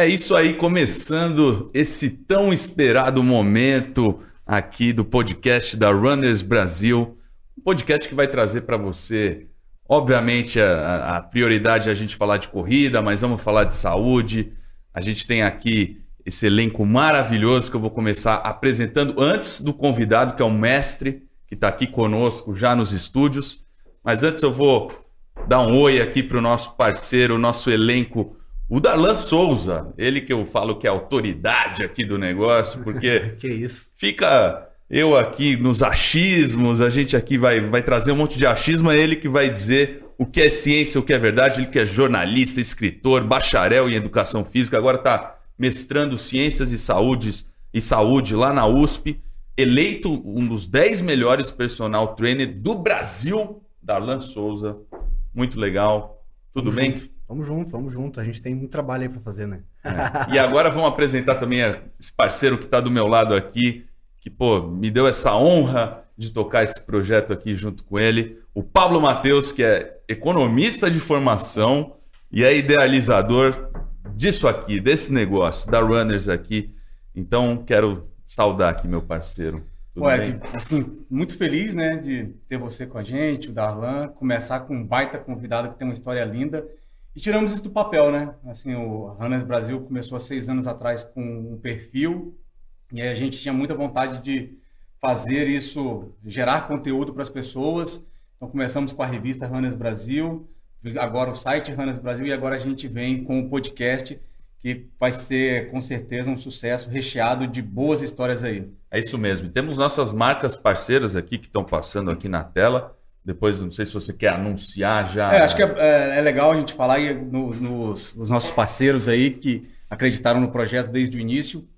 É isso aí, começando esse tão esperado momento aqui do podcast da Runners Brasil. Um podcast que vai trazer para você, obviamente, a, a prioridade é a gente falar de corrida, mas vamos falar de saúde. A gente tem aqui esse elenco maravilhoso que eu vou começar apresentando antes do convidado, que é o mestre, que está aqui conosco já nos estúdios. Mas antes eu vou dar um oi aqui para o nosso parceiro, o nosso elenco, o Darlan Souza. Ele que eu falo que é autoridade aqui do negócio, porque fica eu aqui nos achismos, a gente aqui vai, vai trazer um monte de achismo, é ele que vai dizer o que é ciência, o que é verdade, ele que é jornalista, escritor, bacharel em educação física, agora está mestrando ciências e saúde, e saúde lá na USP, eleito um dos 10 melhores personal trainer do Brasil, Darlan Souza. Muito legal. Tudo Vamos bem? Vamos junto, vamos junto. A gente tem muito trabalho aí para fazer, né? É. E agora vamos apresentar também esse parceiro que está do meu lado aqui, que pô, me deu essa honra de tocar esse projeto aqui junto com ele, o Pablo Matheus, que é economista de formação e é idealizador disso aqui, desse negócio, da Runners aqui. Então, quero saudar aqui meu parceiro. Tudo Ué, bem? assim, muito feliz, né, de ter você com a gente, o Darlan, começar com um baita convidado que tem uma história linda. E tiramos isso do papel, né? Assim, o Runners Brasil começou há seis anos atrás com um perfil e a gente tinha muita vontade de fazer isso, gerar conteúdo para as pessoas. Então começamos com a revista Runners Brasil, agora o site Runners Brasil e agora a gente vem com o podcast que vai ser com certeza um sucesso recheado de boas histórias aí. É isso mesmo. Temos nossas marcas parceiras aqui que estão passando aqui na tela. Depois, não sei se você quer anunciar já. É, acho que é, é, é legal a gente falar no, nos os nossos parceiros aí que acreditaram no projeto desde o início.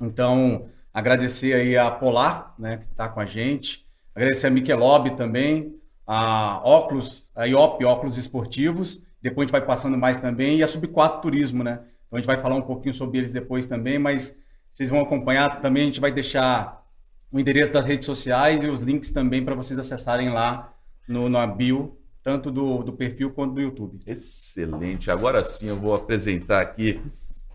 Então, agradecer aí a Polar, né, que está com a gente. Agradecer a Michelob também, a Óculos, a IOP, Óculos Esportivos. Depois a gente vai passando mais também. E a Sub4 Turismo, né? Então a gente vai falar um pouquinho sobre eles depois também, mas vocês vão acompanhar também. A gente vai deixar o endereço das redes sociais e os links também para vocês acessarem lá no, na bio, tanto do, do perfil quanto do YouTube. Excelente. Agora sim eu vou apresentar aqui.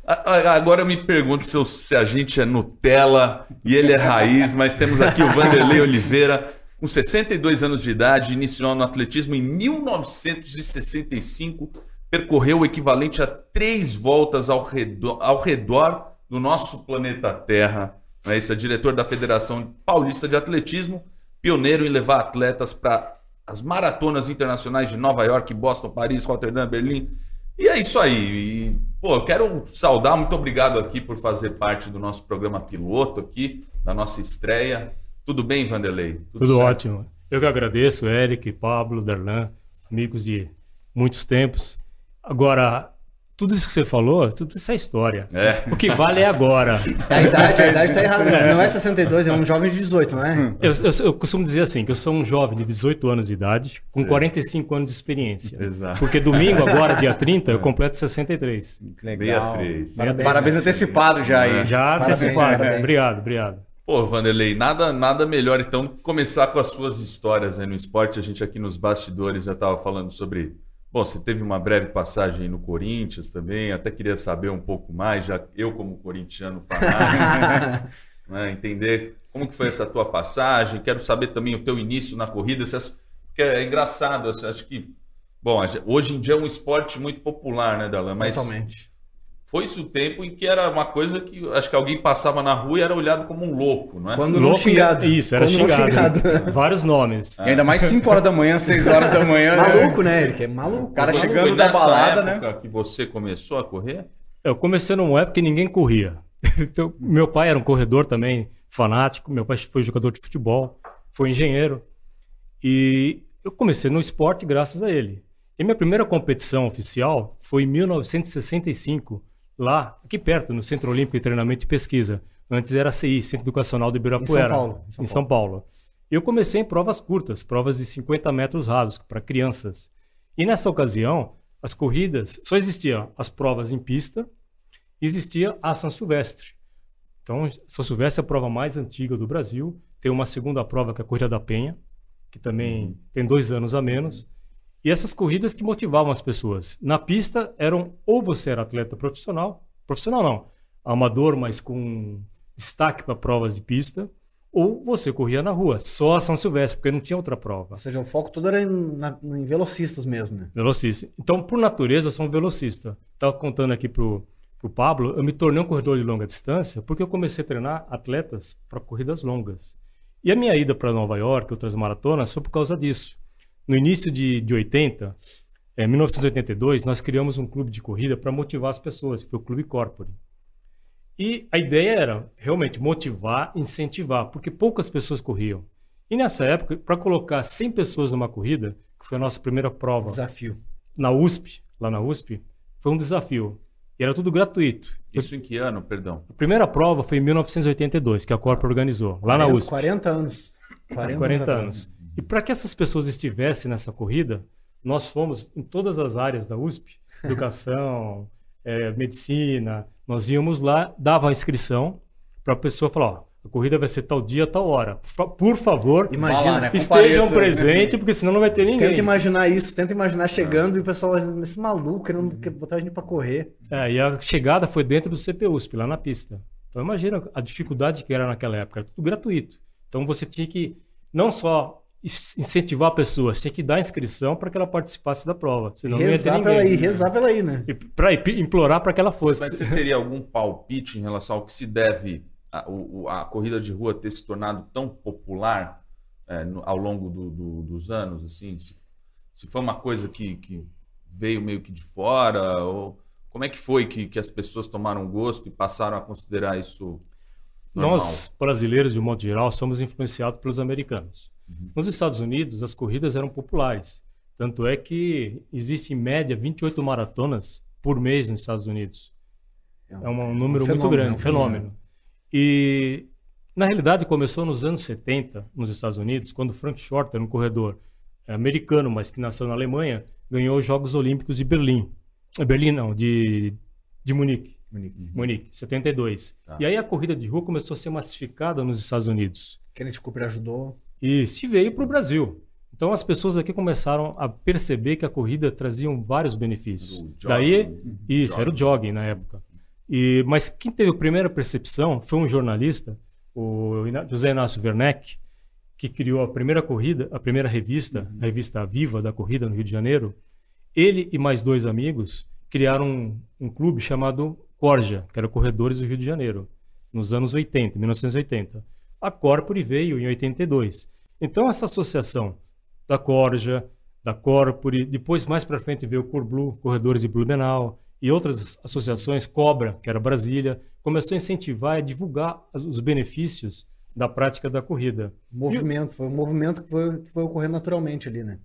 Agora eu me pergunto se, eu, se a gente é Nutella e ele é raiz, mas temos aqui o Vanderlei Oliveira, com 62 anos de idade, iniciou no atletismo em 1965 percorreu o equivalente a três voltas ao redor, ao redor do nosso planeta Terra. É isso, é diretor da Federação Paulista de Atletismo, pioneiro em levar atletas para as maratonas internacionais de Nova York, Boston, Paris, Rotterdam, Berlim. E é isso aí. E, pô, eu quero saudar, muito obrigado aqui por fazer parte do nosso programa piloto aqui, da nossa estreia. Tudo bem, Vanderlei? Tudo, Tudo ótimo. Eu que agradeço, Eric, Pablo, Darlan, amigos de muitos tempos. Agora, tudo isso que você falou, tudo isso é história. É. O que vale é agora. A idade, a idade está errada. Não é 62, é um jovem de 18, não é? Eu, eu, eu, costumo dizer assim, que eu sou um jovem de 18 anos de idade, com Sim. 45 anos de experiência. Exato. Porque domingo, agora, dia 30, eu completo 63. Legal. Beatriz. Parabéns, parabéns antecipado já aí. Já parabéns, antecipado. Parabéns. Obrigado, obrigado. Pô, Vanderlei, nada, nada melhor então começar com as suas histórias aí no esporte. A gente aqui nos bastidores já estava falando sobre Bom, você teve uma breve passagem no Corinthians também, até queria saber um pouco mais, já eu como corintiano fanático, né, entender como que foi essa tua passagem, quero saber também o teu início na corrida, porque é engraçado, acho que, bom, hoje em dia é um esporte muito popular, né, Dalan? Mas Totalmente foi-se o tempo em que era uma coisa que acho que alguém passava na rua e era olhado como um louco, não é? Quando louco não xingado. Isso, era xingado. xingado. Vários nomes. E ainda mais 5 horas da manhã, 6 horas da manhã. Né? maluco, né, Eric? É maluco. O cara chegando da balada, né? que você começou a correr? Eu comecei numa época que ninguém corria. Então, meu pai era um corredor também, fanático. Meu pai foi jogador de futebol, foi engenheiro. E eu comecei no esporte graças a ele. E minha primeira competição oficial foi em 1965 lá, aqui perto, no Centro Olímpico de Treinamento e Pesquisa. Antes era CI, Centro Educacional do Ibirapuera. Em São Paulo. Em São, em São Paulo. Paulo. Eu comecei em provas curtas, provas de 50 metros rasos para crianças. E nessa ocasião, as corridas, só existiam as provas em pista, existia a São Silvestre. Então, São Silvestre é a prova mais antiga do Brasil. Tem uma segunda prova, que é a Corrida da Penha, que também tem dois anos a menos. E essas corridas que motivavam as pessoas. Na pista eram ou você era atleta profissional profissional não, amador, mas com destaque para provas de pista, ou você corria na rua, só a São Silvestre, porque não tinha outra prova. Ou seja, o foco todo era em, na- em velocistas mesmo, né? Velocista. Então, por natureza, eu sou um velocista. Estava contando aqui pro, pro Pablo, eu me tornei um corredor de longa distância porque eu comecei a treinar atletas para corridas longas. E a minha ida para Nova York, outras maratonas, foi por causa disso. No início de, de 80, em 1982, nós criamos um clube de corrida para motivar as pessoas, que foi o Clube Corpore. E a ideia era realmente motivar, incentivar, porque poucas pessoas corriam. E nessa época, para colocar 100 pessoas numa corrida, que foi a nossa primeira prova Desafio. na USP, lá na USP, foi um desafio. E era tudo gratuito. Isso em que ano, perdão? A primeira prova foi em 1982, que a Corpo organizou, lá na 40 USP. 40 anos. 40, 40 atrás. anos. E para que essas pessoas estivessem nessa corrida, nós fomos em todas as áreas da USP, educação, eh, medicina, nós íamos lá, dava a inscrição para a pessoa falar, ó, a corrida vai ser tal dia, tal hora. Por favor, Imagina, né? estejam presentes, porque senão não vai ter ninguém. Tenta imaginar isso, tenta imaginar chegando e o pessoal, esse maluco querendo quer botar a gente pra correr. É, e a chegada foi dentro do CPUSP, lá na pista. Então imagina a dificuldade que era naquela época, era tudo gratuito. Então você tinha que não só incentivar a pessoa, você tinha que dar inscrição para que ela participasse da prova, senão não ia ter rezar pra ela ninguém. ir, rezar pra ela ir, né? E para implorar para que ela Mas fosse. você teria algum palpite em relação ao que se deve a, o- a corrida de rua ter se tornado tão popular é, no- ao longo do- do- dos anos? Assim, se, se foi uma coisa que, que veio meio que de fora? Ou como é que foi que, que as pessoas tomaram gosto e passaram a considerar isso normal? Nós, brasileiros, de um modo geral, somos influenciados pelos americanos. Uhum. Nos Estados Unidos, as corridas eram populares. Tanto é que existe, em média, 28 maratonas por mês nos Estados Unidos. É um, número muito fenômeno, grande, é um um fenômeno. E, na realidade, começou nos anos 70, nos Estados Unidos, quando Frank Shorter, um corredor eh, americano, mas que nasceu na Alemanha, ganhou os Jogos Olímpicos de Berlim. Eh, Berlim, não, de, de Munique. Munique, 72. Tá. E aí a corrida de rua começou a ser massificada nos Estados Unidos. Kenneth Cooper ajudou. E se veio para o Brasil. Então as pessoas aqui começaram a perceber que a corrida trazia vários benefícios. Jogging, Daí, isso, era o jogging na época. E, mas quem teve a primeira percepção foi um jornalista, o José Inácio Werneck, que criou a primeira corrida, a primeira revista, a revista Viva da Corrida no Rio de Janeiro. Ele e mais dois amigos criaram um, um clube chamado Corja, que era Corredores do Rio de Janeiro, nos anos 80, 1980. A Corpore veio em 82. Então essa associação da Corja, da Corpore, depois mais para frente veio o Corblue, Corredores de Blumenau e outras associações, Cobra, que era Brasília, começou a incentivar e divulgar os benefícios da prática da corrida. Movimento, foi um movimento que foi, que foi ocorrendo naturalmente ali, né?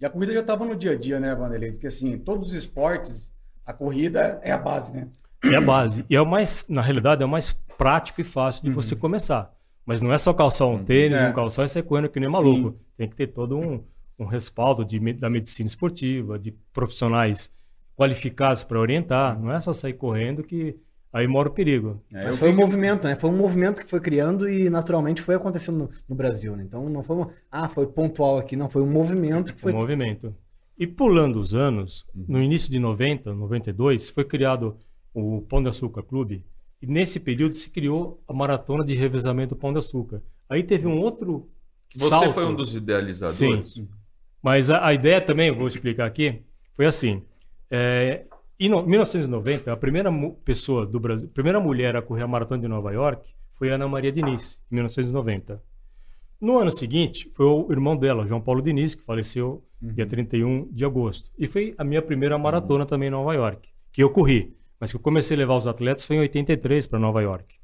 E a corrida já estava no dia a dia, né, Vanderlei? Porque assim, todos os esportes, a corrida é a base, né? É a base. E é o mais, na realidade, é o mais prático e fácil de você começar. Mas não é só calçar um tênis, É. um calção e sair correndo que nem maluco. Tem que ter todo um, um respaldo de, da medicina esportiva, de profissionais qualificados para orientar. Não é só sair correndo que aí mora o perigo. É, Mas foi um que- movimento, né? Foi um movimento que foi criando e naturalmente foi acontecendo no, no Brasil, né? Então não foi uma, ah, foi pontual aqui, não, foi um movimento que foi o movimento. E pulando os anos, no início de 90, 92, foi criado o Pão de Açúcar Clube. E nesse período se criou a maratona de revezamento Pão de Açúcar. Aí teve um outro Você salto. foi um dos idealizadores? Sim. Mas a, a ideia também, eu vou explicar aqui, foi assim. É, em no- 1990, a primeira pessoa do Brasil, a primeira mulher a correr a maratona de Nova York foi Ana Maria Diniz, em 1990. No ano seguinte, foi o irmão dela, João Paulo Diniz, que faleceu dia 31 de agosto. E foi a minha primeira maratona também em Nova York, que eu corri. Mas que eu comecei a levar os atletas foi em 83 para Nova York.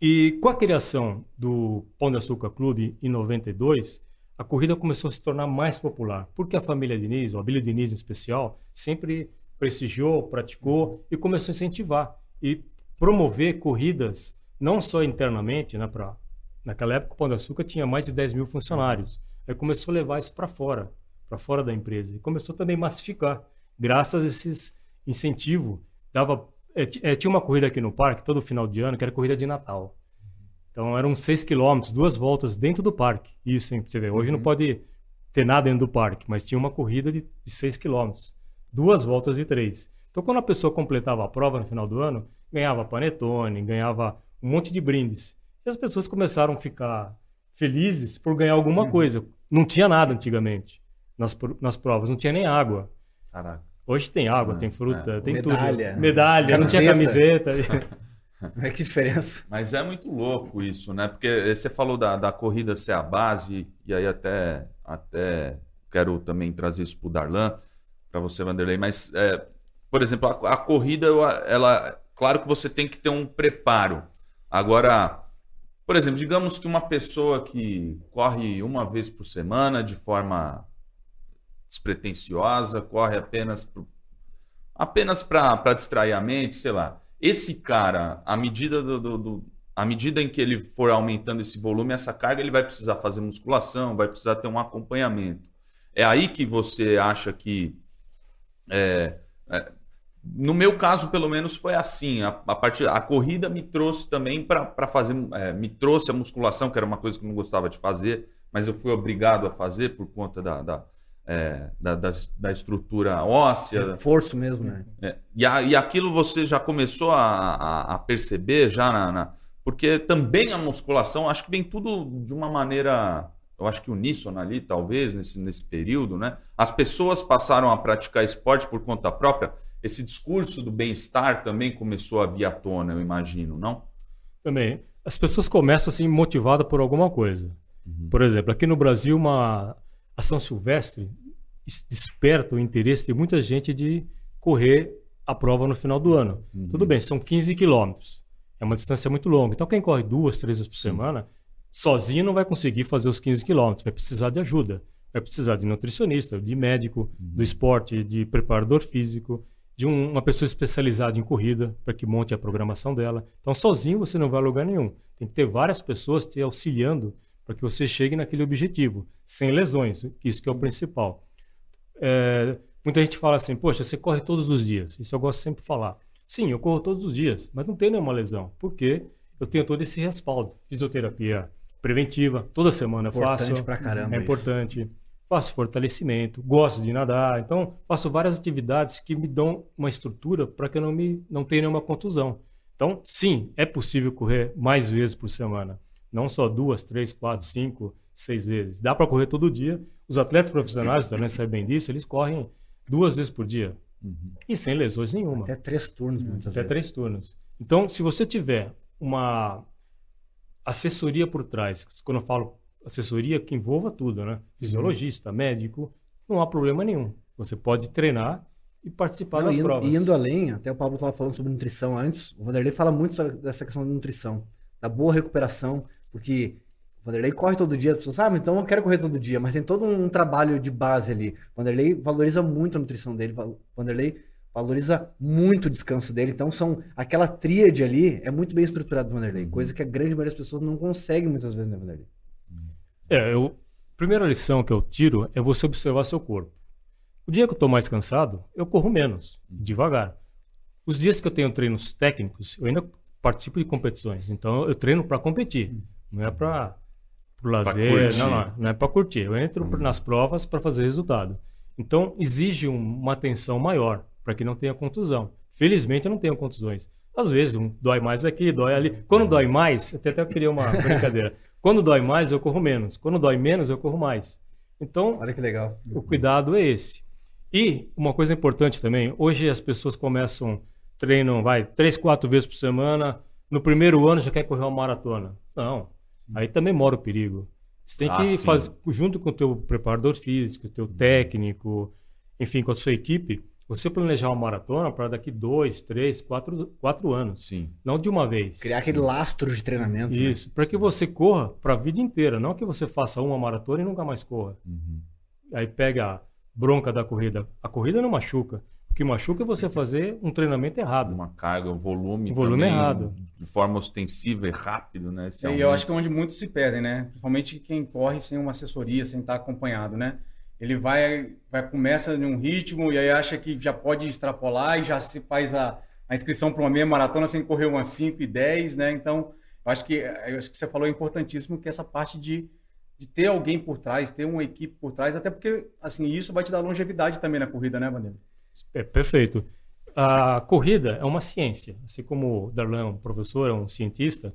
E com a criação do Pão de Açúcar Clube em 92, a corrida começou a se tornar mais popular, porque a família Diniz, ou a Bíblia Diniz em especial, sempre prestigiou, praticou e começou a incentivar e promover corridas, não só internamente, né, pra, naquela época o Pão de Açúcar tinha mais de 10 mil funcionários, aí começou a levar isso para fora, para fora da empresa, e começou também a massificar, graças a esses incentivos, dava, é, é, tinha uma corrida aqui no parque, todo final de ano, que era corrida de Natal, então eram 6 quilômetros, duas voltas dentro do parque. Isso, hein, você ver. Hoje não pode ter nada dentro do parque, mas tinha uma corrida de, 6 quilômetros. Duas voltas de três. Então quando a pessoa completava a prova no final do ano, ganhava panetone, ganhava um monte de brindes. E as pessoas começaram a ficar felizes por ganhar alguma Uhum. coisa. Não tinha nada antigamente nas, nas provas, não tinha nem água. Caraca. Hoje tem água, Ah, tem fruta, é. tem Medalha. tudo. Medalha, não tinha camiseta. É que diferença. Mas é muito louco isso, né? Porque você falou da, da corrida ser a base, e aí até, até quero também trazer isso para o Darlan, para você, Vanderlei. Mas, é, por exemplo, a, a corrida, ela, claro que você tem que ter um preparo. Agora, por exemplo, digamos que uma pessoa que corre uma vez por semana de forma despretensiosa, corre apenas pro- apenas para distrair a mente, sei lá. Esse cara, à medida do, do- do- à medida em que ele for aumentando esse volume, essa carga, ele vai precisar fazer musculação, vai precisar ter um acompanhamento. É aí que você acha que é, é, no meu caso, pelo menos, foi assim. A, a, partir, a corrida me trouxe também para fazer. é, me trouxe a musculação, que era uma coisa que eu não gostava de fazer, mas eu fui obrigado a fazer por conta da, da, é, da, das- da estrutura óssea. Reforço mesmo, né? É, e, a- e aquilo você já começou a, a- a perceber já na, na- Porque também a musculação, acho que vem tudo de uma maneira, eu acho que uníssona ali, talvez, nesse, nesse período, né? As pessoas passaram a praticar esporte por conta própria. Esse discurso do bem-estar também começou a vir à tona, eu imagino, não? Também. As pessoas começam assim motivadas por alguma coisa. Por exemplo, aqui no Brasil, uma ação silvestre es- desperta o interesse de muita gente de correr a prova no final do ano. Tudo bem, são 15 quilômetros. É uma distância muito longa. Então, quem corre duas, três vezes por semana, sozinho não vai conseguir fazer os 15 quilômetros. Vai precisar de ajuda. Vai precisar de nutricionista, de médico, do esporte, de preparador físico, de um- uma pessoa especializada em corrida para que monte a programação dela. Então, sozinho você não vai a lugar nenhum. Tem que ter várias pessoas te auxiliando para que você chegue naquele objetivo, sem lesões. Isso que é o principal. É, muita gente fala assim, poxa, você corre todos os dias. Isso eu gosto sempre de falar. Sim, eu corro todos os dias, mas não tenho nenhuma lesão. Porque eu tenho todo esse respaldo. Fisioterapia preventiva, toda semana eu Importante faço. pra caramba É isso. importante. Faço fortalecimento, gosto de nadar, então faço várias atividades que me dão uma estrutura para que eu não, me, não tenha nenhuma contusão. Então, sim, é possível correr mais vezes por semana. Não só duas, três, quatro, cinco, seis vezes. Dá para correr todo dia. Os atletas profissionais, também sabem disso, eles correm duas vezes por dia. E sem lesões nenhuma. Até três turnos, muitas Até vezes. três turnos. Então, se você tiver uma assessoria por trás, quando eu falo assessoria, que envolva tudo, né? Fisiologista, médico, não há problema nenhum. Você pode treinar e participar Não, das indo, provas. indo além, até o Pablo estava falando sobre nutrição antes, o Vanderlei fala muito sobre dessa questão da nutrição, da boa recuperação, porque o Vanderlei corre todo dia, as pessoas sabem, então eu quero correr todo dia, mas tem todo um trabalho de base ali. O Vanderlei valoriza muito a nutrição dele, o Vanderlei valoriza muito o descanso dele, então são aquela tríade ali é muito bem estruturado do Vanderlei, coisa que a grande maioria das pessoas não consegue muitas vezes, né, Vanderlei? É, eu, a primeira lição que eu tiro é você observar seu corpo. O dia que eu estou mais cansado, eu corro menos, devagar. Os dias que eu tenho treinos técnicos, eu ainda participo de competições. Então eu treino para competir, não é para o lazer, não, não, não é para curtir. Eu entro nas provas para fazer resultado. Então exige um- uma atenção maior para que não tenha contusão. Felizmente eu não tenho contusões. Às vezes um dói mais aqui, dói ali. Quando dói mais, eu até até queria uma brincadeira. Quando dói mais, eu corro menos. Quando dói menos, eu corro mais. Então, Olha que legal. o cuidado é esse. E uma coisa importante também, hoje as pessoas começam, treinam, vai, três, quatro vezes por semana, no primeiro ano já quer correr uma maratona. Não, aí também mora o perigo. Você tem Ah, que sim. fazer, junto com o teu preparador físico, o teu técnico, enfim, com a sua equipe, você planejar uma maratona para daqui dois, três, quatro, quatro anos. Sim. Não de uma vez. Criar aquele lastro de treinamento. né? Isso, para que você corra para a vida inteira, não que você faça uma maratona e nunca mais corra. Uhum. Aí pega a bronca da corrida. A corrida não machuca. O que machuca é você fazer um treinamento errado. Uma carga, um volume, Um volume também, errado. de forma ostensiva e rápido, né? Esse E eu acho que é onde muitos se perdem, né? Principalmente quem corre sem uma assessoria, sem estar acompanhado, né? Ele vai, vai começa em um ritmo e aí acha que já pode extrapolar e já se faz a, a inscrição para uma meia maratona sem correr umas 5 e 10, né? Então, eu acho que eu acho que você falou é importantíssimo que essa parte de, de ter alguém por trás, ter uma equipe por trás, até porque assim, isso vai te dar longevidade também na corrida, né, Bandeira? É perfeito. a corrida é uma ciência. Assim como o Darlan é um professor, é um cientista,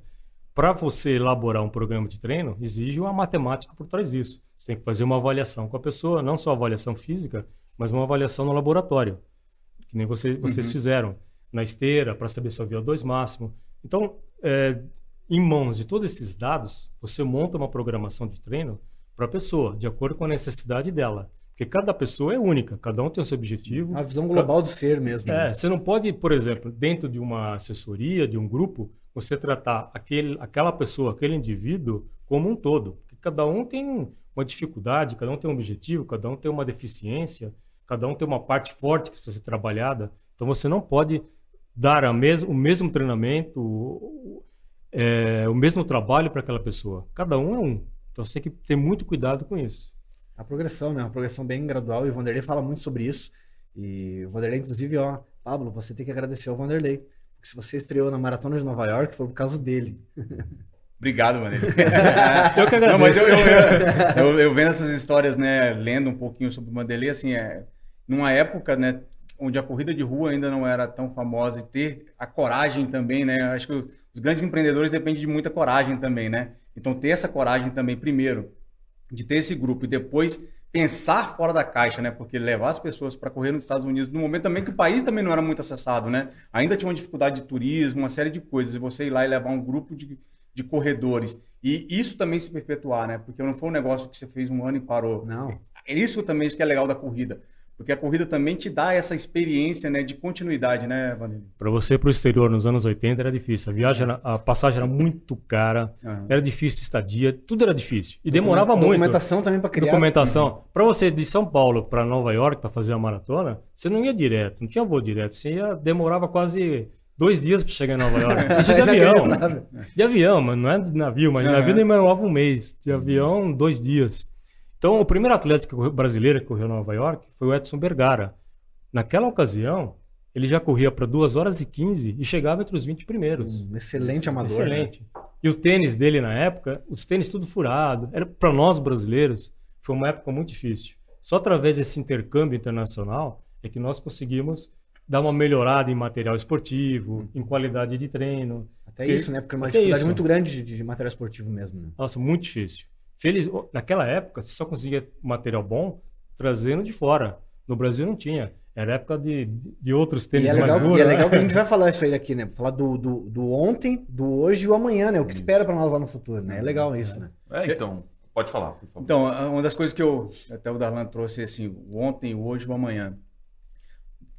para você elaborar um programa de treino, exige uma matemática por trás disso. Você tem que fazer uma avaliação com a pessoa, não só avaliação física, mas uma avaliação no laboratório, que nem você, vocês Uhum. fizeram, na esteira, para saber se é o VO2 máximo. Então, é, em mãos de todos esses dados, você monta uma programação de treino para a pessoa, de acordo com a necessidade dela. Porque cada pessoa é única, cada um tem o seu objetivo. A visão global do ser mesmo. né? É, você não pode, por exemplo, dentro de uma assessoria, de um grupo, você tratar aquele, aquela pessoa, aquele indivíduo como um todo. Porque cada um tem uma dificuldade, cada um tem um objetivo, cada um tem uma deficiência, cada um tem uma parte forte que precisa ser trabalhada. Então você não pode dar a mes o mesmo treinamento, o, é, o mesmo trabalho para aquela pessoa. Cada um é um. Então você tem que ter muito cuidado com isso. A progressão, né? Uma progressão bem gradual. E o Vanderlei fala muito sobre isso. E o Vanderlei, inclusive, ó, Pablo, você tem que agradecer ao Vanderlei. Porque se você estreou na Maratona de Nova York, foi por causa dele. Obrigado, mano. Eu que Não, mas agradeço. eu, eu, eu- eu vendo essas histórias, né, lendo um pouquinho sobre o Vanderlei, assim, é, numa época, né, onde a corrida de rua ainda não era tão famosa e ter a coragem também, né, acho que os grandes empreendedores dependem de muita coragem também, né, então ter essa coragem também, primeiro, de ter esse grupo e depois pensar fora da caixa, né, porque levar as pessoas para correr nos Estados Unidos, no momento também que o país também não era muito acessado, né, ainda tinha uma dificuldade de turismo, uma série de coisas, e você ir lá e levar um grupo de de corredores. E isso também se perpetuar, né? Porque não foi um negócio que você fez um ano e parou. Não. É Isso também que é legal da corrida. Porque a corrida também te dá essa experiência né, de continuidade, né, Vanderlei? Para você ir para o exterior nos anos 80 era difícil. A viagem, era- a passagem era muito cara, Aham. era difícil estadia, tudo era difícil. E demorava Documenta- muito. Documentação também para criar. Documentação. Para você ir de São Paulo para Nova York para fazer a maratona, você não ia direto, não tinha voo direto. Você ia, demorava quase dois dias para chegar em Nova York. Isso é de avião. De avião, mas não é de navio, mas de Aham. navio demorava um mês. De avião, dois dias. Então, o primeiro atleta brasileiro que correu em Nova York foi o Edson Bergara. Naquela ocasião, ele já corria para 2 horas e 15 e chegava entre os 20 primeiros. Um excelente amador. né? Excelente. E o tênis dele na época, os tênis tudo furado. Era para nós brasileiros, foi uma época muito difícil. Só através desse intercâmbio internacional é que nós conseguimos dar uma melhorada em material esportivo, em qualidade de treino. Até Porque- isso, né? Porque é uma dificuldade isso. muito grande de, de material esportivo mesmo, né? Nossa, muito difícil. Feliz, naquela época, você só conseguia material bom trazendo de fora. No Brasil não tinha. Era época de, de outros E tênis é, mais legal, duros. e é né? legal que a gente vai falar isso aí aqui, né? Falar do, do, do ontem, do hoje e o amanhã, né? O que espera para nós lá no futuro, né? É legal isso, né? É, então, pode falar, por favor. Então, uma das coisas que eu, até o Darlan trouxe, assim, o ontem, o hoje e o amanhã.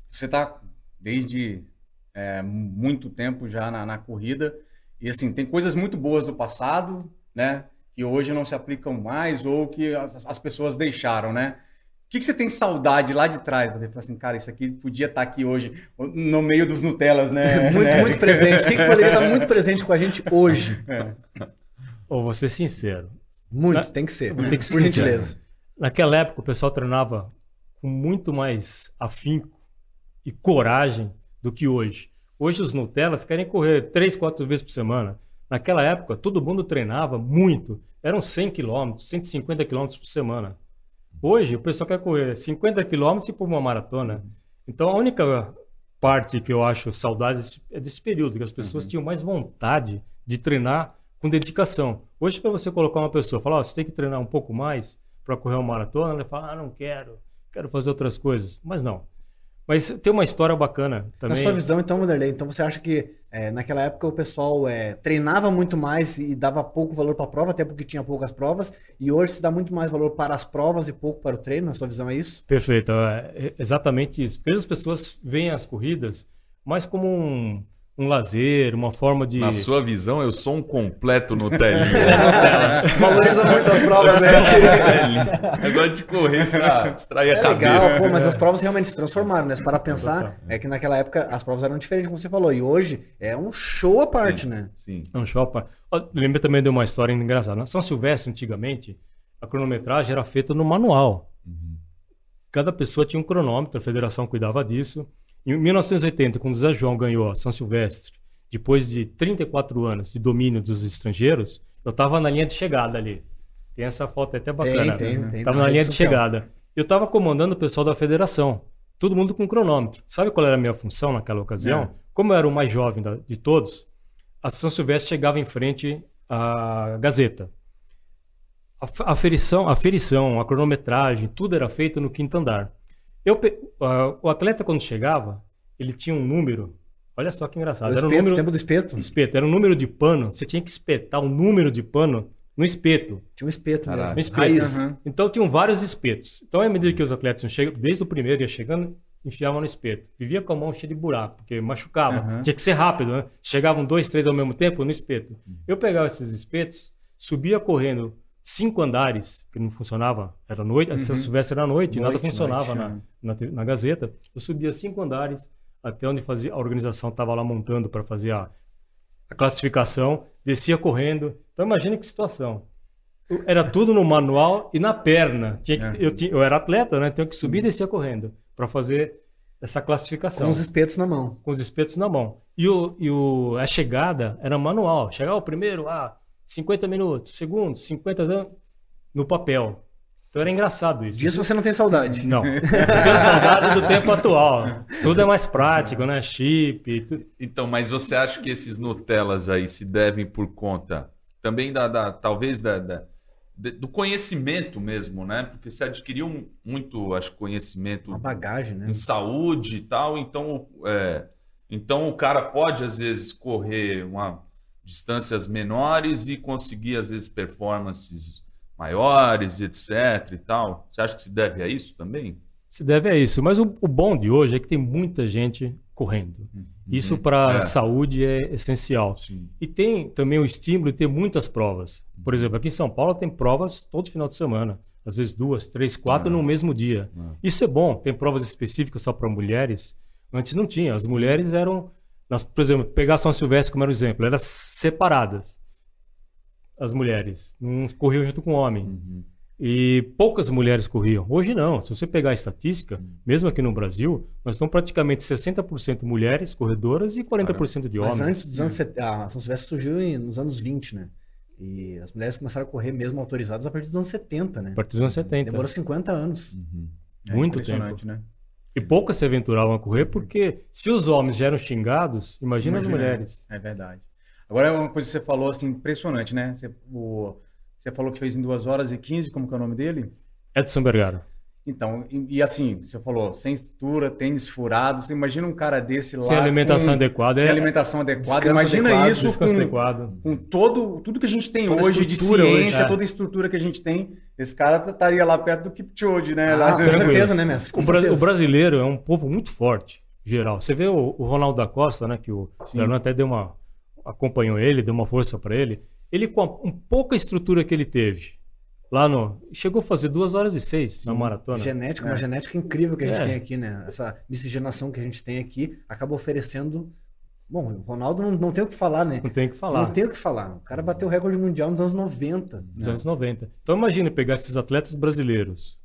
Você está desde é, muito tempo já na, na corrida, e assim, tem coisas muito boas do passado, né, que hoje não se aplicam mais, ou que as, as pessoas deixaram, né? O que, que você tem saudade lá de trás? Você fala assim, cara, isso aqui podia estar aqui hoje, no meio dos Nutellas, né? Muito, Né? muito presente. O que, que poderia estar muito presente com a gente hoje? Ou vou ser sincero. Muito, Na- tem que ser. Tem que ser Por sincero. gentileza. Naquela época, o pessoal treinava com muito mais afinco e coragem do que hoje. Hoje os Nutellas querem correr três, quatro vezes por semana. Naquela época, todo mundo treinava muito. Eram 100 quilômetros, 150 quilômetros por semana. Hoje, o pessoal quer correr 50 quilômetros e por uma maratona. Então, a única parte que eu acho saudade desse- é desse período, que as pessoas tinham mais vontade de treinar com dedicação. Hoje, para você colocar uma pessoa, falar, "Ó, você tem que treinar um pouco mais para correr uma maratona, ela fala, ah, não quero, quero fazer outras coisas. Mas não. Mas tem uma história bacana Na também. sua visão, então, Vanderlei, então você acha que é, naquela época o pessoal é, treinava muito mais e dava pouco valor para a prova, até porque tinha poucas provas, e hoje se dá muito mais valor para as provas e pouco para o treino? Na sua visão, é isso? Perfeito, é exatamente isso. Porque as pessoas veem as corridas mais como um, um lazer, uma forma de. Na sua visão, eu sou um completo Nutelinha. Valoriza muito as provas, né? Eu gosto de correr pra distrair a É cabeça. legal, pô, mas as provas realmente se transformaram, né? Se parar pensar, é que naquela época as provas eram diferentes, como você falou, e hoje é um show à parte, Sim, né? Sim. Não, shopping. Ó, Lembrei também de uma história engraçada. Na São Silvestre, antigamente, a cronometragem era feita no manual. Cada pessoa tinha um cronômetro, a federação cuidava disso. Em 1980, quando o Zé João ganhou a São Silvestre, depois de 34 anos de domínio dos estrangeiros, eu estava na linha de chegada ali. Tem essa foto até bacana. tem, tem, Tava na na rede linha de social. chegada. Eu estava comandando o pessoal da federação. todo mundo com cronômetro. Sabe qual era a minha função naquela ocasião? É. Como eu era o mais jovem da- de todos, a São Silvestre chegava em frente à Gazeta. A, a ferição, a ferição, a cronometragem, tudo era feito no quinto andar. Eu, pe- ah, o atleta, quando chegava, ele tinha um número. Olha só que engraçado. O Era um espeto, número, tempo do espeto. espeto, era um número de pano. Você tinha que espetar um número de pano no espeto. Tinha um espeto Caraca. mesmo. Um espeto. Raiz. Aham. Então tinham vários espetos. Então, à medida que os atletas iam chegando, desde o primeiro ia chegando, enfiavam no espeto. Vivia com a mão cheia de buraco, porque machucava. Aham. Tinha que ser rápido, né? Chegavam dois, três ao mesmo tempo no espeto. Eu pegava esses espetos, subia correndo cinco andares, que não funcionava, era noite, se eu soubesse era noite, nada Noite, funcionava noite, na, né? na, na Gazeta. Eu subia cinco andares até onde fazia, a organização estava lá montando para fazer a, a classificação, descia correndo. Então imagine que situação. Eu- Era tudo no manual e na perna. Tinha que- É. eu, tinha- eu era atleta, né? Tinha que subir e descer correndo para fazer essa classificação Com os espetos na mão. com os espetos na mão. E, o, e o, a chegada era manual. Chegava o primeiro, ah, 50 minutos, segundo, 50 anos, no papel. Então era engraçado isso. Disso você não tem saudade. Não. Eu tenho saudade do tempo atual. Tudo é mais prático, né? Chip. tu- Então, mas você acha que esses Nutellas aí se devem por conta também da, da- talvez da, da- do conhecimento mesmo, né? Porque você adquiriu muito, acho, conhecimento Uma bagagem, né? em saúde e tal, então, é, então o cara pode às vezes correr uma distâncias menores e conseguir às vezes performances maiores, etc e tal. Você acha que se deve a isso também? Se deve a isso. Mas o, o bom de hoje é que tem muita gente correndo. Isso para É. a saúde é essencial. Sim. E tem também o estímulo de ter muitas provas. Por exemplo, aqui em São Paulo tem provas todo final de semana. Às vezes duas, três, quatro no mesmo dia. Isso é bom. Tem provas específicas só para mulheres. Antes não tinha. As mulheres eram, nas, por exemplo, pegar São Silvestre como era um exemplo, eram separadas. As mulheres. Não corriam junto com o homem. Uhum. E poucas mulheres corriam. Hoje não. Se você pegar a estatística, mesmo aqui no Brasil, nós somos praticamente 60% mulheres corredoras e 40% de Mas homens. antes dos anos 70, a São Silvestre surgiu nos anos 20, né? E as mulheres começaram a correr mesmo autorizadas a partir dos anos 70, né? A partir dos anos 70. Demorou 50 anos. É Muito impressionante, né? E poucas se aventuravam a correr, porque se os homens já eram xingados, imagina, as mulheres. É verdade. Agora, uma coisa que você falou, assim, impressionante, né? Você, o- você falou que fez em 2 horas e 15, como que é o nome dele? Edson Bergara. Então, e, e assim, você falou, sem estrutura, tênis furado, você imagina um cara desse lá... Sem alimentação com- adequada. Sem é- alimentação adequada. Imagina adequado, isso com, adequado. com todo, tudo que a gente tem Toda hoje de ciência, hoje, é. toda a estrutura que a gente tem. Esse cara estaria lá perto do Kipchoge, né? Ah, Lá- com certeza, né, mestre? Com O, bra- certeza. o brasileiro é um povo muito forte, geral. Você vê o, o Ronaldo da Costa, né? Que o Leonardo até deu uma. acompanhou ele, deu uma força para ele. Ele, com a, um pouca estrutura que ele teve, lá no. Chegou a fazer duas horas e seis na maratona. Genética, É. uma genética incrível que a gente É. tem aqui, né? Essa miscigenação que a gente tem aqui acaba oferecendo. Bom, o Ronaldo não, não tem o que falar, né? Não tem o que falar. Não tem o que falar. O cara bateu o recorde mundial nos anos 90. dos anos 90. Então imagine pegar esses atletas brasileiros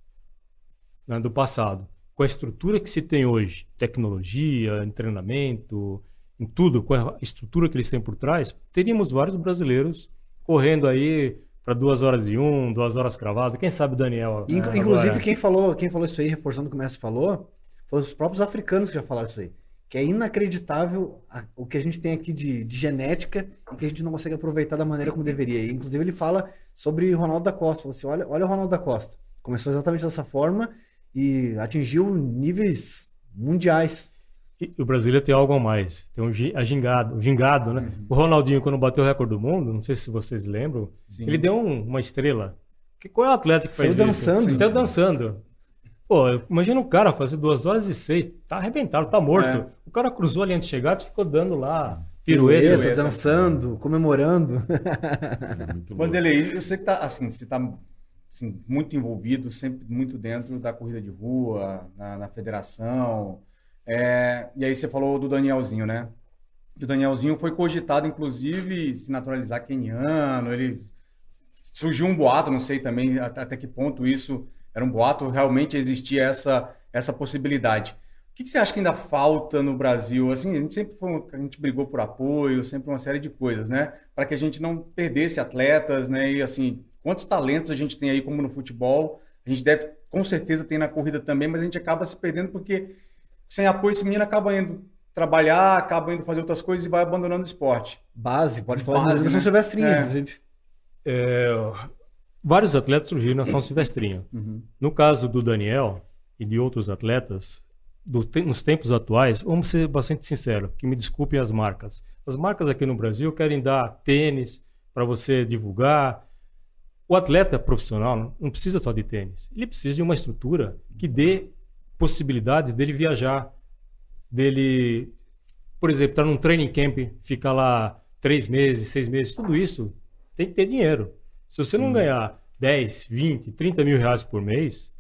né, do passado, com a estrutura que se tem hoje, tecnologia, em treinamento, em tudo, com a estrutura que eles têm por trás, teríamos vários brasileiros correndo aí para duas horas e um, duas horas cravado. Quem sabe o Daniel? Né, inclu- Inclusive, agora. quem falou, quem falou isso aí, reforçando o que o Messi falou, foram os próprios africanos que já falaram isso aí. Que é inacreditável o que a gente tem aqui de, de genética e que a gente não consegue aproveitar da maneira como deveria. E, inclusive, ele fala sobre o Ronaldo da Costa. Fala assim: olha, olha o Ronaldo da Costa. Começou exatamente dessa forma e atingiu níveis mundiais. E o brasileiro tem algo a mais. Tem um a gingado, o gingado, né? O Ronaldinho, quando bateu o recorde do mundo, não sei se vocês lembram, Sim. ele deu um- uma estrela. Que, qual é o atleta que Saiu faz dançando. isso? Saiu dançando. Pô, imagina um cara fazer duas horas e seis, tá arrebentado, tá morto. É. O cara cruzou a linha de chegada e ficou dando lá Pirueta, pirueta. dançando, comemorando. Muito louco. Vanderlei, eu sei que tá, assim, você está assim, muito envolvido, sempre muito dentro da corrida de rua, na, na federação. É, e aí você falou do Danielzinho, né? O Danielzinho foi cogitado, inclusive, se naturalizar queniano. Ele surgiu um boato, não sei também até, que ponto isso era um boato, realmente existia essa, essa possibilidade. O que, que você acha que ainda falta no Brasil? Assim, a gente sempre foi, a gente brigou por apoio, sempre uma série de coisas, né? Para que a gente não perdesse atletas, né? E assim, quantos talentos a gente tem aí, como no futebol, a gente deve com certeza tem na corrida também, mas a gente acaba se perdendo porque sem apoio esse menino acaba indo trabalhar, acaba indo fazer outras coisas e vai abandonando o esporte. Base, pode falar Base, de né? São Silvestrinha, É. inclusive. É, vários atletas surgiram na São Silvestrinha. Uhum. No caso do Daniel e de outros atletas, do nos tempos atuais, vamos ser bastante sinceros, que me desculpem as marcas. As marcas aqui no Brasil querem dar tênis para você divulgar. O atleta profissional não precisa só de tênis, ele precisa de uma estrutura que dê possibilidade dele viajar, dele, por exemplo, estar num training camp, ficar lá três meses, seis meses, tudo isso tem que ter dinheiro. Se você não ganhar 10, 20, 30 mil reais por mês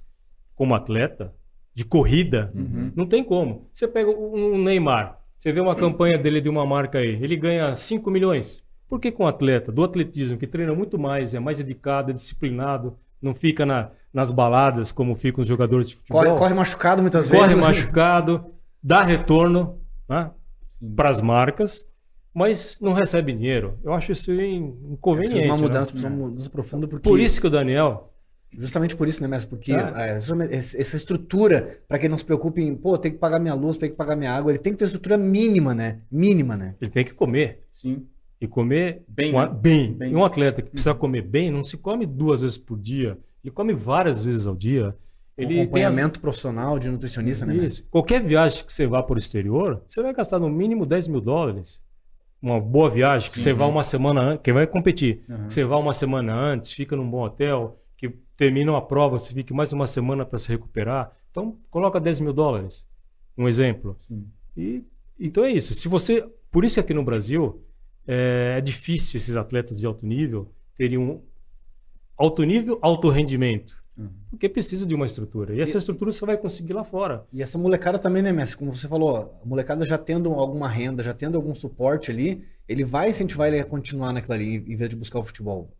como atleta de corrida, não tem como. Você pega um um Neymar, você vê uma campanha dele de uma marca aí, ele ganha 5 milhões. Por que com um atleta do atletismo, que treina muito mais, é mais dedicado, é disciplinado, não fica na- nas baladas como ficam os jogadores de futebol? Corre, corre machucado muitas corre vezes. né? machucado, dá retorno né, para as marcas, mas não recebe dinheiro. Eu acho isso inconveniente. Precisa uma né? mudança, precisa de uma mudança profunda, porque. Por isso que o Daniel, Justamente por isso, né, Mestre? Porque É. é, essa estrutura, para quem não se preocupe em, pô, tem que pagar minha luz, tem que pagar minha água, ele tem que ter estrutura mínima, né? Mínima, né? ele tem que comer. Sim. E comer Bem, a- né? bem. Bem. E um atleta que precisa comer bem, não se come duas vezes por dia. Ele come várias vezes ao dia. Ele tem as- acompanhamento profissional de nutricionista, né? Isso. Qualquer viagem que você vá para o exterior, você vai gastar no mínimo 10 mil dólares. Uma boa viagem, que você vá uma semana antes, que vai competir. Uhum. Que você vá uma semana antes, fica num bom hotel, que termina uma prova, você fique mais uma semana para se recuperar. Então, coloca 10 mil dólares. Um exemplo. Sim. E, então é isso. Se você, por isso que aqui no Brasil é, é difícil esses atletas de alto nível terem um alto nível, alto rendimento. Uhum. Porque precisa de uma estrutura. E essa estrutura você vai conseguir lá fora. E essa molecada também, né, Mestre? Como você falou, a molecada já tendo alguma renda, já tendo algum suporte ali, ele vai incentivar ele a continuar naquilo ali, em vez de buscar o futebol.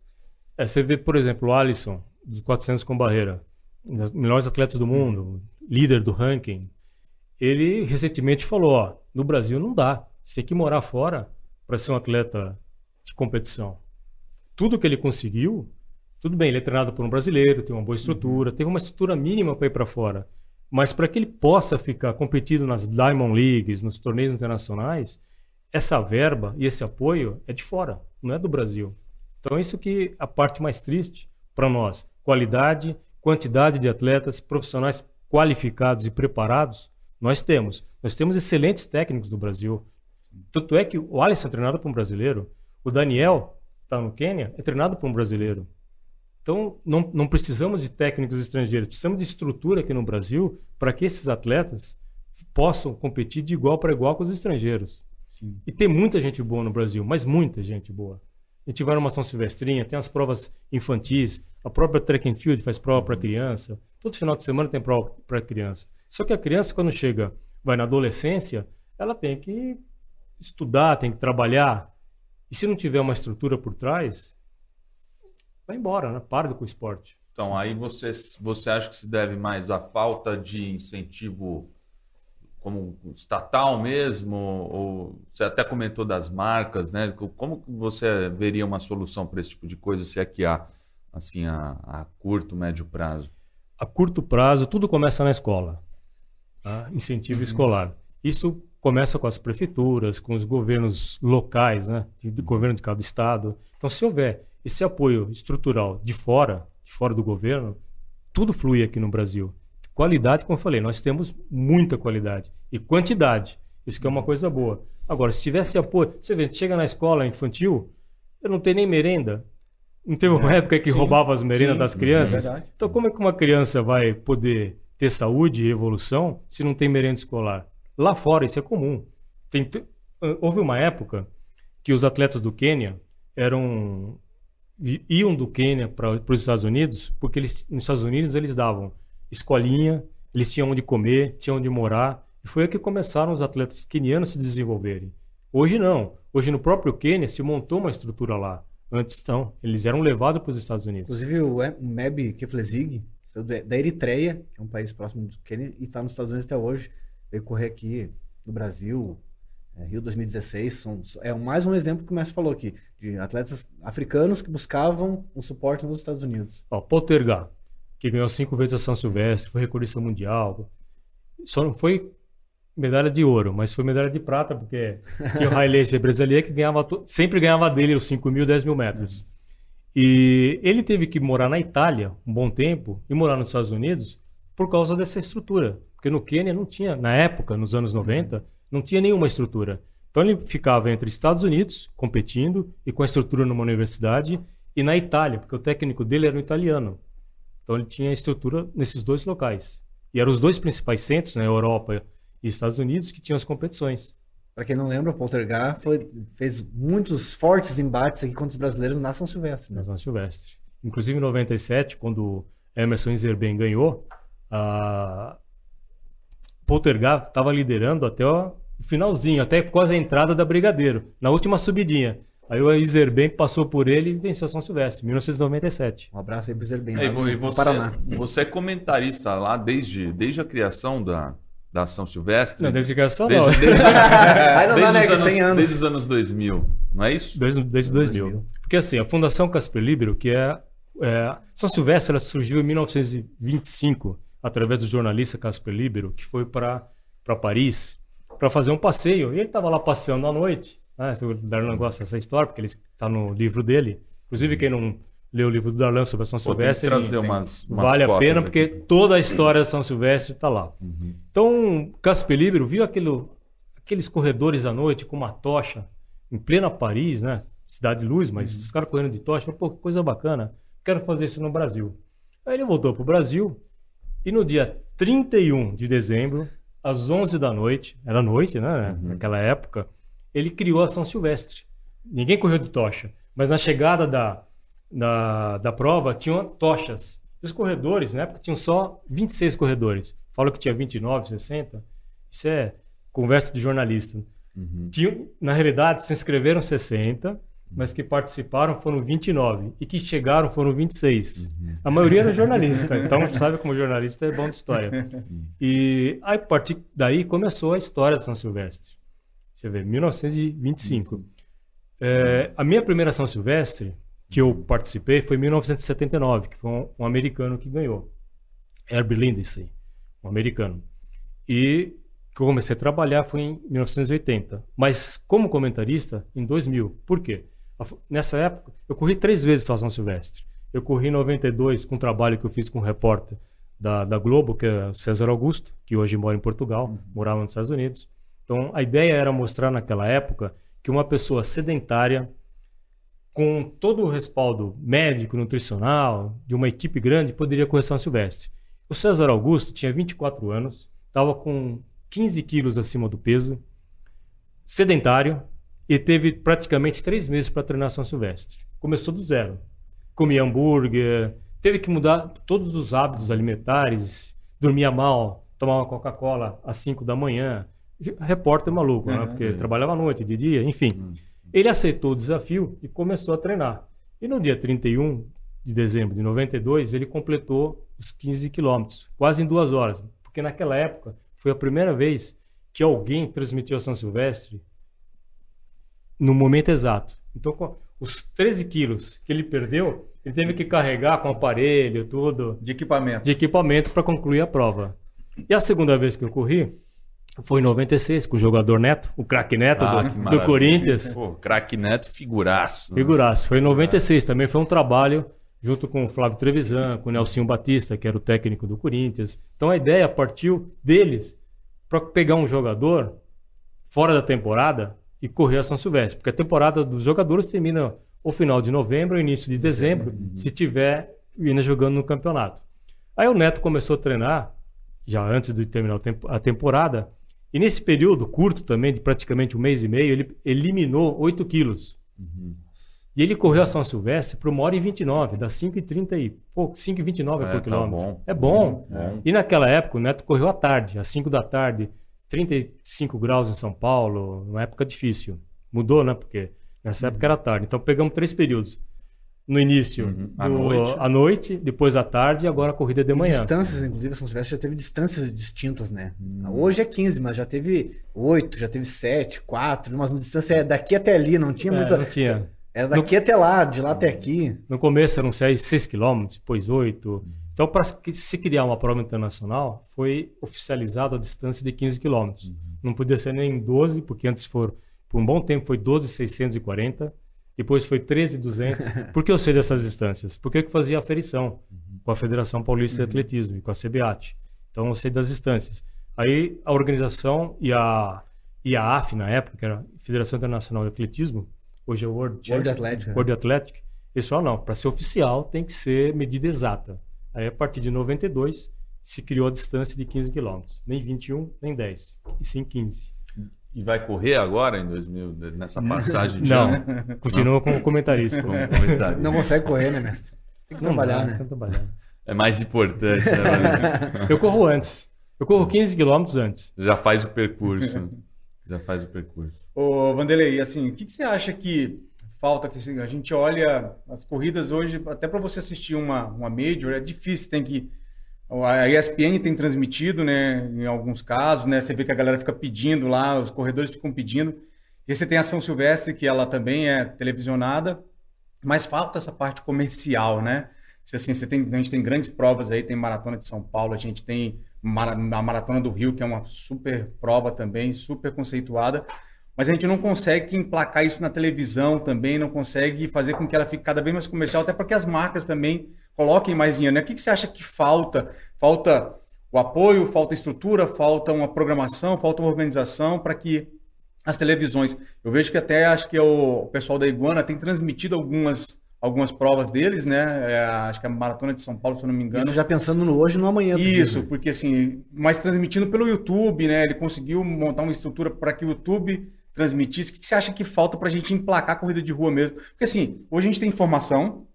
É, você vê, por exemplo, o Alisson, dos 400 com barreira, um dos melhores atletas do mundo, líder do ranking. Ele recentemente falou: ó, no Brasil não dá. Você tem que morar fora para ser um atleta de competição. Tudo que ele conseguiu, tudo bem, ele é treinado por um brasileiro, tem uma boa estrutura, tem uma estrutura mínima para ir para fora. Mas para que ele possa ficar competindo nas Diamond Leagues, nos torneios internacionais, essa verba e esse apoio é de fora, não é do Brasil. Então, isso que é a parte mais triste para nós. Qualidade, quantidade de atletas, profissionais qualificados e preparados, nós temos. Nós temos excelentes técnicos do Brasil. Tanto é que o Alisson é treinado por um brasileiro, o Daniel está no Quênia, é treinado por um brasileiro. Então, não, não precisamos de técnicos estrangeiros, precisamos de estrutura aqui no Brasil para que esses atletas possam competir de igual para igual com os estrangeiros. Sim. E tem muita gente boa no Brasil, mas muita gente boa. A gente vai numa São Silvestrinha, tem as provas infantis, a própria track and field faz prova para criança, todo final de semana tem prova para criança. Só que a criança, quando chega, vai na adolescência, ela tem que estudar, tem que trabalhar. E se não tiver uma estrutura por trás, vai embora, né? Para com o esporte. Então, aí você, você acha que se deve mais à falta de incentivo como estatal mesmo? Ou você até comentou das marcas, né? Como você veria uma solução para esse tipo de coisa, se é que há, assim, a, a curto, médio prazo? A curto prazo, tudo começa na escola. tá? Incentivo escolar. Isso começa com as prefeituras, com os governos locais, né? De, do governo de cada estado. Então, se houver esse apoio estrutural de fora, de fora do governo, tudo flui aqui no Brasil. Qualidade, como eu falei, nós temos muita qualidade. E quantidade. Isso que é uma coisa boa. Agora, se tivesse apoio, você vê, chega na escola infantil, eu não tenho nem merenda. Não teve uma época que sim, roubava as merendas sim, das é crianças? verdade. então, como é que uma criança vai poder ter saúde e evolução se não tem merenda escolar? Lá fora, isso é comum. Tem houve uma época que os atletas do Quênia eram iam do Quênia para os Estados Unidos porque eles nos Estados Unidos eles davam escolinha, eles tinham onde comer, tinham onde morar e foi aí que começaram os atletas quenianos a se desenvolverem. Hoje não. Hoje no próprio Quênia se montou uma estrutura lá. Antes não, eles eram levados para os Estados Unidos. Inclusive o Meb Keflezig, da Eritreia, que é um país próximo do Quênia, e está nos Estados Unidos até hoje. Veio correr aqui no Brasil, é, Rio 2016. São, é mais um exemplo que o Mestre falou aqui, de atletas africanos que buscavam um suporte nos Estados Unidos. Ó, Poltergar. que ganhou cinco vezes a São Silvestre, foi recordista mundial. Só não foi medalha de ouro, mas foi medalha de prata, porque tinha o Haile brasileiro que ganhava, sempre ganhava dele os 5 mil, 10 mil metros. E ele teve que morar na Itália um bom tempo e morar nos Estados Unidos por causa dessa estrutura. Porque no Quênia não tinha, na época, nos anos 90, não tinha nenhuma estrutura. Então ele ficava entre Estados Unidos, competindo, e com a estrutura numa universidade, e na Itália, porque o técnico dele era um italiano. Então ele tinha estrutura nesses dois locais. E eram os dois principais centros, na né, Europa e Estados Unidos, que tinham as competições. Para quem não lembra, o Poltergar foi, fez muitos fortes embates aqui contra os brasileiros na São Silvestre. Né? Na São Silvestre. Inclusive em 97, quando Emerson Zerben ganhou, a Poltergar estava liderando até o finalzinho, até quase a entrada da Brigadeiro, na última subidinha. Aí o Iserben passou por ele e venceu São Silvestre, 1997. Um abraço aí pro Iserben, é, e você, Paraná. Você é comentarista lá desde, desde a criação da, da São Silvestre? Não, desde a criação desde, não. Desde, desde, desde, os anos, anos. desde os anos 2000, não é isso? Desde, desde 2000. 2000. Porque assim, a Fundação Casper Libero, que é, é... São Silvestre, ela surgiu em 1925, através do jornalista Casper Libero, que foi para Paris para fazer um passeio. E ele estava lá passeando à noite ah, o Darlan gosta dessa história, porque ele está no livro dele. Inclusive, quem não leu o livro do Darlan sobre a São Silvestre, trazer umas, umas vale a pena, porque toda a história da São Silvestre está lá. Uhum. Então, Casper Libero viu aquilo, aqueles corredores à noite com uma tocha, em plena Paris, né? Cidade de luz, mas uhum. os caras correndo de tocha, falou, pô, coisa bacana, quero fazer isso no Brasil. Aí ele voltou para o Brasil e no dia 31 de dezembro, às 11 da noite, era noite, né? Uhum. Naquela época, ele criou a São Silvestre. Ninguém correu de tocha, mas na chegada da, da, da prova tinham tochas. Os corredores, na época, tinham só 26 corredores. Falou que tinha 29, 60. Isso é conversa de jornalista. Uhum. Tinha, na realidade, se inscreveram 60, mas que participaram foram 29 e que chegaram foram 26. Uhum. A maioria era jornalista, então sabe como jornalista é bom de história. E aí, a partir daí começou a história de São Silvestre. Você vê, 1925. É, a minha primeira São Silvestre, que eu participei, foi em 1979, que foi um, um americano que ganhou. Herbie Lindsay, um americano. E que eu comecei a trabalhar foi em 1980. Mas como comentarista, em 2000. Por quê? Nessa época, eu corri três vezes só São Silvestre. Eu corri em 92 com um trabalho que eu fiz com um repórter da, da Globo, que é César Augusto, que hoje mora em Portugal, uhum. morava nos Estados Unidos. Então, a ideia era mostrar naquela época que uma pessoa sedentária, com todo o respaldo médico, nutricional, de uma equipe grande, poderia correr São Silvestre. O César Augusto tinha 24 anos, estava com 15 quilos acima do peso, sedentário, e teve praticamente três meses para treinar São Silvestre. Começou do zero. Comia hambúrguer, teve que mudar todos os hábitos alimentares, dormia mal, tomava Coca-Cola às 5 da manhã, repórter maluco, né? Porque trabalhava à noite, de dia, enfim. Uhum. Ele aceitou o desafio e começou a treinar. E no dia 31 de dezembro de 92, ele completou os 15 quilômetros, quase em duas horas. Porque naquela época foi a primeira vez que alguém transmitiu a São Silvestre no momento exato. Então, com os 13 quilos que ele perdeu, ele teve que carregar com aparelho, tudo. De equipamento. De equipamento para concluir a prova. E a segunda vez que eu corri, foi em 96, com o jogador Neto, o craque Neto ah, do, do, Corinthians. Pô, craque Neto, figuraço. Né? Figuraço. Foi em 96 também, foi um trabalho junto com o Flávio Trevisan, com o Nelson Batista, que era o técnico do Corinthians. Então a ideia partiu deles para pegar um jogador fora da temporada e correr a São Silvestre, porque a temporada dos jogadores termina o final de novembro ou início de dezembro, se tiver ainda jogando no campeonato. Aí o Neto começou a treinar, já antes de terminar a temporada, e nesse período curto também, de praticamente um mês e meio, ele eliminou 8 quilos. Uhum. E ele correu a São Silvestre para uma hora e 29, dá 5,30 e pouco, 5,29 é, por tá quilômetro. Bom. É bom. É. E naquela época o Neto correu à tarde, às 5 da tarde, 35 graus em São Paulo, uma época difícil. Mudou, né? Porque nessa época era tarde. Então pegamos três períodos no início uhum. à, do, noite. à noite, depois à tarde e agora a corrida de manhã. E distâncias, inclusive, São Silvestre já teve distâncias distintas, né? Hum. Hoje é 15, mas já teve 8, já teve 7, 4, mas uma distância é daqui até ali, não tinha é, muita. Não tinha. Era daqui no... até lá, de lá até aqui. No começo eram 6, 6 km, depois 8. Então, para se criar uma prova internacional, foi oficializado a distância de 15 quilômetros. Uhum. Não podia ser nem 12, porque antes for, por um bom tempo foi 12,640, depois foi 13,200. Por que eu sei dessas distâncias? Porque eu fazia aferição Uhum. com a Federação Paulista de Atletismo e com a CBAT. Então, eu sei das distâncias. Aí, a organização e a, e a AF, na época, que era a Federação Internacional de Atletismo, hoje é o World, World Athletic. World Athletic, eles falaram, não, para ser oficial tem que ser medida exata. Aí, a partir de 92, se criou a distância de 15 quilômetros. Nem 21, nem 10, e sim 15. E vai correr agora em 2000, nessa passagem de Não, ano? continua como comentarista. Como comentarista. Não consegue correr, né, mestre? Tem que Não trabalhar, dá, né? tem que trabalhar. É mais importante, né? Eu corro antes. Eu corro 15 quilômetros antes. Já faz o percurso. Já faz o percurso. Ô, Vanderlei, assim, o que, que você acha que falta? Que a gente olha as corridas hoje, até para você assistir uma, uma Major, é difícil, tem que. A ESPN tem transmitido, né, em alguns casos, né? Você vê que a galera fica pedindo lá, os corredores ficam pedindo. E você tem a São Silvestre, que ela também é televisionada, mas falta essa parte comercial, né? Se, assim, você tem, a gente tem grandes provas aí, tem Maratona de São Paulo, a gente tem a Maratona do Rio, que é uma super prova também, super conceituada, mas a gente não consegue emplacar isso na televisão também, não consegue fazer com que ela fique cada vez mais comercial, até para que as marcas também coloquem mais dinheiro. Né? O que, que você acha que falta? Falta o apoio, falta estrutura, falta uma programação, falta uma organização para que as televisões. Eu vejo que até acho que o pessoal da Iguana tem transmitido algumas, algumas provas deles, né? É, acho que a Maratona de São Paulo, se eu não me engano. Isso já pensando no hoje e no amanhã. diz, Isso, né? porque assim, mas transmitindo pelo YouTube, né? Ele conseguiu montar uma estrutura para que o YouTube transmitisse. O que você acha que falta para a gente emplacar a corrida de rua mesmo? Porque assim, hoje a gente tem informação,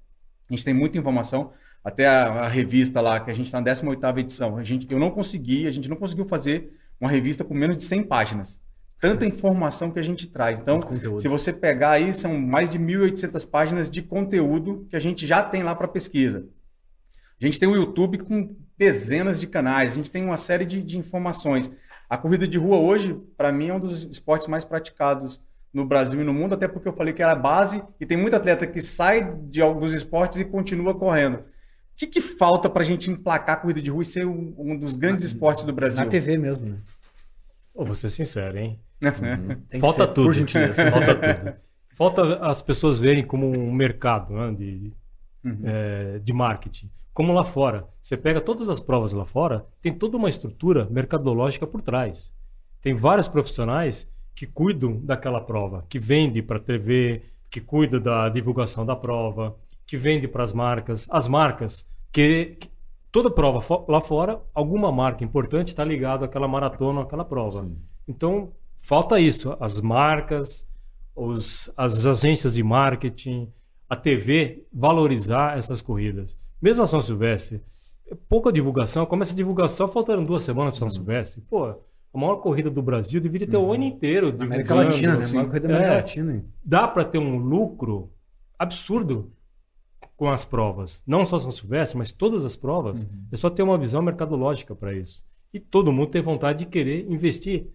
a gente tem muita informação. Até a, a revista lá, que a gente está na 18ª edição, a gente, eu não consegui, a gente não conseguiu fazer uma revista com menos de 100 páginas. Tanta informação que a gente traz. Então, se você pegar aí, são mais de 1.800 páginas de conteúdo que a gente já tem lá para pesquisa. A gente tem o YouTube com dezenas de canais, a gente tem uma série de, de informações. A corrida de rua hoje, para mim, é um dos esportes mais praticados no Brasil e no mundo, até porque eu falei que era a base e tem muito atleta que sai de alguns esportes e continua correndo. O que, que falta para a gente emplacar a corrida de rua e ser um, um dos grandes esportes do Brasil? Na TV mesmo, né? Vou ser sincero, hein? Tem que Falta ser, tudo. Por gentileza. Falta tudo. Falta as pessoas verem como um mercado né, de, Uhum. é, de marketing. Como lá fora. Você pega todas as provas lá fora, tem toda uma estrutura mercadológica por trás. Tem vários profissionais que cuidam daquela prova, que vende para a TV, que cuida da divulgação da prova, que vende para as marcas. As marcas, que, que toda prova fo- lá fora, alguma marca importante está ligada àquela maratona, àquela prova. Sim. Então, falta isso. As marcas, os, as agências de marketing, a TV valorizar essas corridas. Mesmo a São Silvestre, pouca divulgação. Começa a divulgação faltando duas semanas para São Silvestre. Pô, a maior corrida do Brasil deveria ter o ano inteiro. América divulgando, Latina, né? assim. Maior corrida da América É, Latina. dá para ter um lucro absurdo com as provas. Não só São Silvestre, mas todas as provas. É só ter uma visão mercadológica para isso. E todo mundo tem vontade de querer investir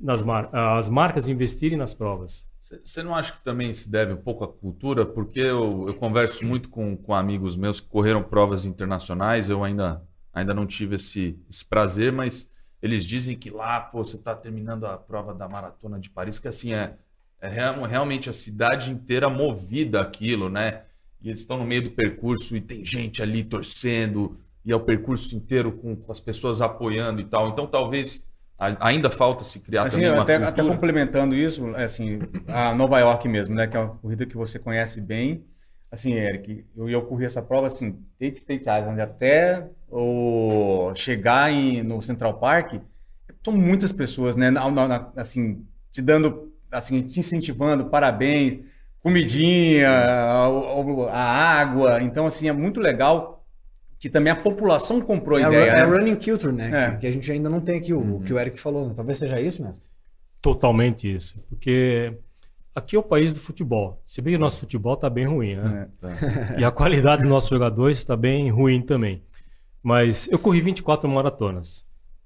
nas mar as marcas investirem nas provas. Você não acha que também se deve um pouco à cultura? Porque eu, eu converso muito com, com amigos meus que correram provas internacionais, eu ainda, ainda não tive esse, esse prazer, mas eles dizem que lá, pô, você está terminando a prova da Maratona de Paris, que assim, é, é real- realmente a cidade inteira movida aquilo, né? E eles estão no meio do percurso e tem gente ali torcendo, e é o percurso inteiro com, com as pessoas apoiando e tal. Então talvez ainda falta se criar Assim, também uma até, cultura. até complementando isso, é assim, a Nova York mesmo, né, que é uma corrida que você conhece bem. Assim, Eric, eu, eu corri essa prova assim, desde State Island até o chegar em, no Central Park, são muitas pessoas, né, na- na- assim, te dando, assim, te incentivando, parabéns, comidinha, a, a água. Então, assim, é muito legal que também a população comprou a É, a, ideia. é né? running culture, né? É. Que, que a gente ainda não tem aqui, o, o que o Eric falou. né? Talvez seja isso, mestre. Totalmente isso. Porque aqui é o país do futebol. Se bem que o nosso futebol está bem ruim, né? E a qualidade dos nossos jogadores está bem ruim também. Mas eu corri 24 maratonas.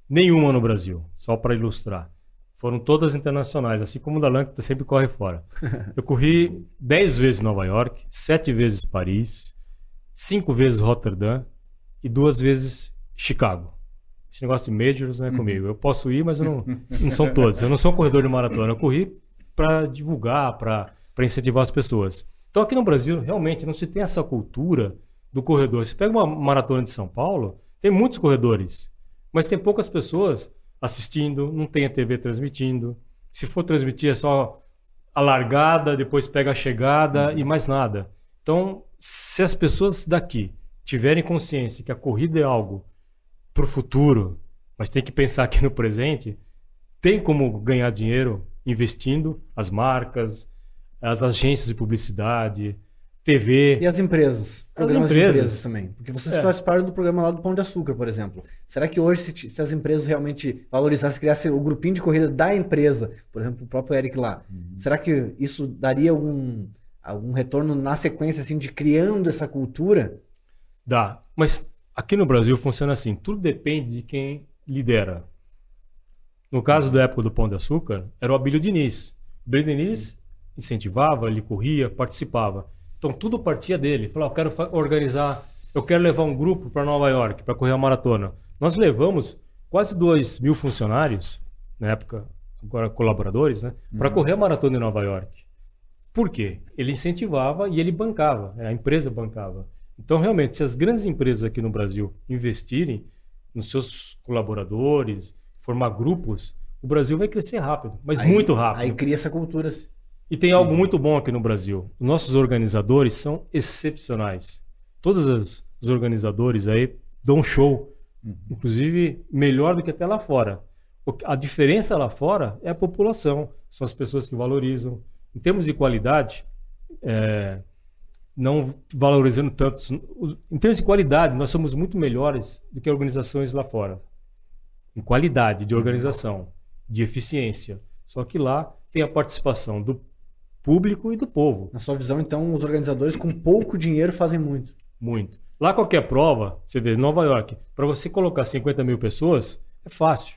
Nenhuma no Brasil, só para ilustrar. Foram todas internacionais, assim como o Dalan, que sempre corre fora. Eu corri 10 vezes Nova York, 7 vezes Paris, 5 vezes Rotterdam e duas vezes Chicago. Esse negócio de majors não é comigo. Eu posso ir, mas eu não, não são todos. Eu não sou um corredor de maratona. Eu corri para divulgar, para incentivar as pessoas. Então, aqui no Brasil, realmente, não se tem essa cultura do corredor. Você pega uma maratona de São Paulo, tem muitos corredores, mas tem poucas pessoas assistindo, não tem a TV transmitindo. Se for transmitir, é só a largada, depois pega a chegada e mais nada. Então, se as pessoas daqui tiverem consciência que a corrida é algo para o futuro, mas tem que pensar aqui no presente, tem como ganhar dinheiro investindo as marcas, as agências de publicidade, TV. E as empresas? Programas as empresas. empresas também. Porque vocês é. participaram do programa lá do Pão de Açúcar, por exemplo. Será que hoje, se, se, as empresas realmente valorizassem, criassem o grupinho de corrida da empresa, por exemplo, o próprio Eric lá, uhum. será que isso daria algum, algum retorno na sequência, assim, de criando essa cultura? Dá. Mas aqui no Brasil funciona assim: tudo depende de quem lidera. No caso da época do Pão de Açúcar, era o Abílio Diniz. O Abílio Diniz incentivava, ele corria, participava. Então tudo partia dele. Falou: eu quero organizar, eu quero levar um grupo para Nova York para correr a maratona. Nós levamos quase 2 mil funcionários, na época, agora colaboradores, né, para uhum. correr a maratona em Nova York. Por quê? Ele incentivava e ele bancava, a empresa bancava. Então, realmente, se as grandes empresas aqui no Brasil investirem nos seus colaboradores, formar grupos, o Brasil vai crescer rápido, mas aí, muito rápido. Aí cria essa cultura. E tem algo muito bom aqui no Brasil. Nossos organizadores são excepcionais. Todos os, organizadores aí dão um show, uhum. inclusive melhor do que até lá fora. A diferença lá fora é a população, são as pessoas que valorizam. Em termos de qualidade, é, não valorizando tanto. Em termos de qualidade, nós somos muito melhores do que organizações lá fora. Em qualidade de organização, de eficiência. Só que lá tem a participação do público e do povo. Na sua visão, então, os organizadores com pouco dinheiro fazem muito. Muito. Lá qualquer prova, você vê, Nova York, para você colocar 50 mil pessoas, é fácil.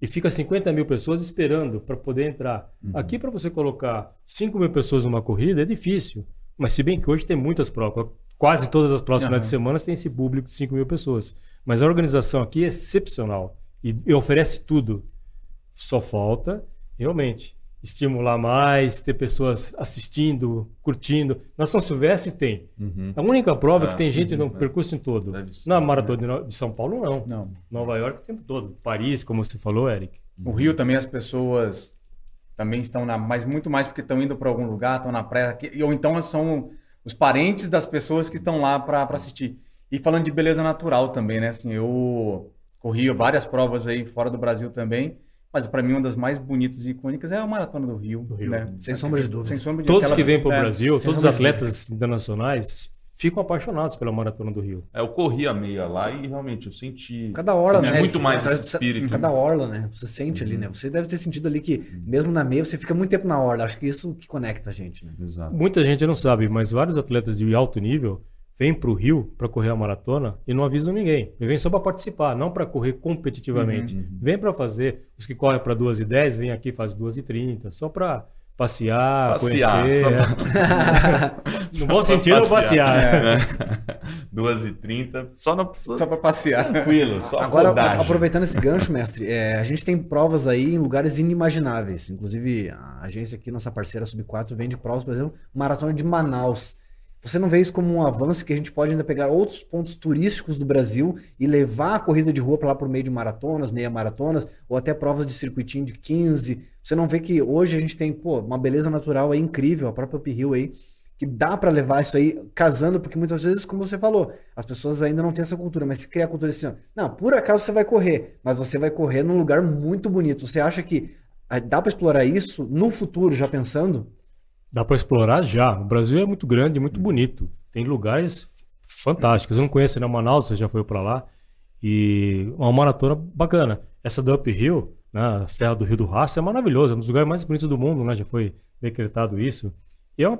E fica 50 mil pessoas esperando para poder entrar. Uhum. Aqui, para você colocar 5 mil pessoas numa corrida, é difícil. Mas se bem que hoje tem muitas provas, quase todas as provas uhum. finais de semana tem esse público de 5 mil pessoas. Mas a organização aqui é excepcional e, e oferece tudo. Só falta, realmente, estimular mais, ter pessoas assistindo, curtindo. Na São Silvestre tem. Uhum. A única prova é que ah, tem gente uhum. no percurso em todo. Na Maratona de São Paulo, não. não. Nova York o tempo todo. Paris, como você falou, Eric. O Rio também as pessoas também estão na, mas muito mais porque estão indo para algum lugar, estão na praia, ou então são os parentes das pessoas que estão lá para assistir. E falando de beleza natural também, né? Assim, eu corri várias provas aí fora do Brasil também, mas para mim uma das mais bonitas e icônicas é a Maratona do Rio. Do Rio. Né? Sem sombra de dúvida. Sem sombra de Todos aquela... que vêm para o é, Brasil, todos os atletas internacionais ficam apaixonados pela Maratona do Rio. É, eu corri a meia lá e realmente eu senti. Cada hora, senti né? muito mais esse espírito. Cada orla, né? Você sente uhum. ali, né? Você deve ter sentido ali que, mesmo na meia, você fica muito tempo na orla. Acho que isso que conecta a gente, né? Exato. Muita gente não sabe, mas vários atletas de alto nível vêm para o Rio para correr a maratona e não avisam ninguém. Vêm só para participar, não para correr competitivamente. Uhum. Vem para fazer. Os que correm para 2 e 10 vêm aqui faz 2 e 30, só para passear, passear conhecer. Pra... no bom sentido, passear. passear. É. 2h30, só, no, só, só para passear. Tranquilo, só Agora, aproveitando esse gancho, mestre, é, a gente tem provas aí em lugares inimagináveis. Inclusive, a agência aqui, nossa parceira Sub4, vende provas, por exemplo, Maratona de Manaus. Você não vê isso como um avanço que a gente pode ainda pegar outros pontos turísticos do Brasil e levar a corrida de rua para lá por meio de maratonas, meia maratonas, ou até provas de circuitinho de 15. Você não vê que hoje a gente tem, pô, uma beleza natural aí incrível, a própria Uphill aí, que dá para levar isso aí casando, porque muitas vezes, como você falou, as pessoas ainda não têm essa cultura, mas se criar a cultura assim, não, por acaso você vai correr, mas você vai correr num lugar muito bonito. Você acha que ah, dá para explorar isso no futuro, já pensando? Dá para explorar já. O Brasil é muito grande, muito bonito. Tem lugares fantásticos. Eu não conheço ainda Manaus, você já foi para lá. E uma maratona bacana. Essa do Uphill, né, Serra do Rio do Rastro, é maravilhosa. É um dos lugares mais bonitos do mundo, né? Já foi decretado isso. E é um,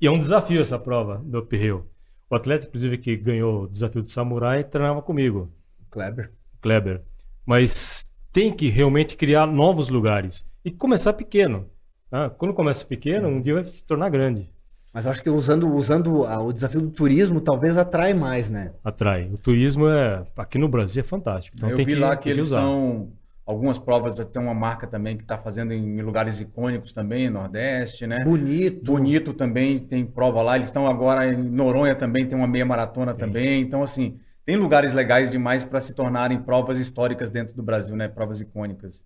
e é um desafio essa prova do Uphill. O atleta, inclusive, que ganhou o desafio de samurai, treinava comigo. Kleber. Kleber. Mas tem que realmente criar novos lugares. E começar pequeno. Ah, quando começa pequeno, um dia vai se tornar grande. Mas acho que usando, usando a- o desafio do turismo, talvez atrai mais, né? Atrai. O turismo é aqui no Brasil é fantástico. Então eu tem vi que, lá tem que eles usar. estão. Algumas provas, tem uma marca também que está fazendo em lugares icônicos também, Nordeste, né? Bonito. Bonito também tem prova lá. Eles estão agora em Noronha também, tem uma meia maratona também. Então, assim, tem lugares legais demais para se tornarem provas históricas dentro do Brasil, né? Provas icônicas.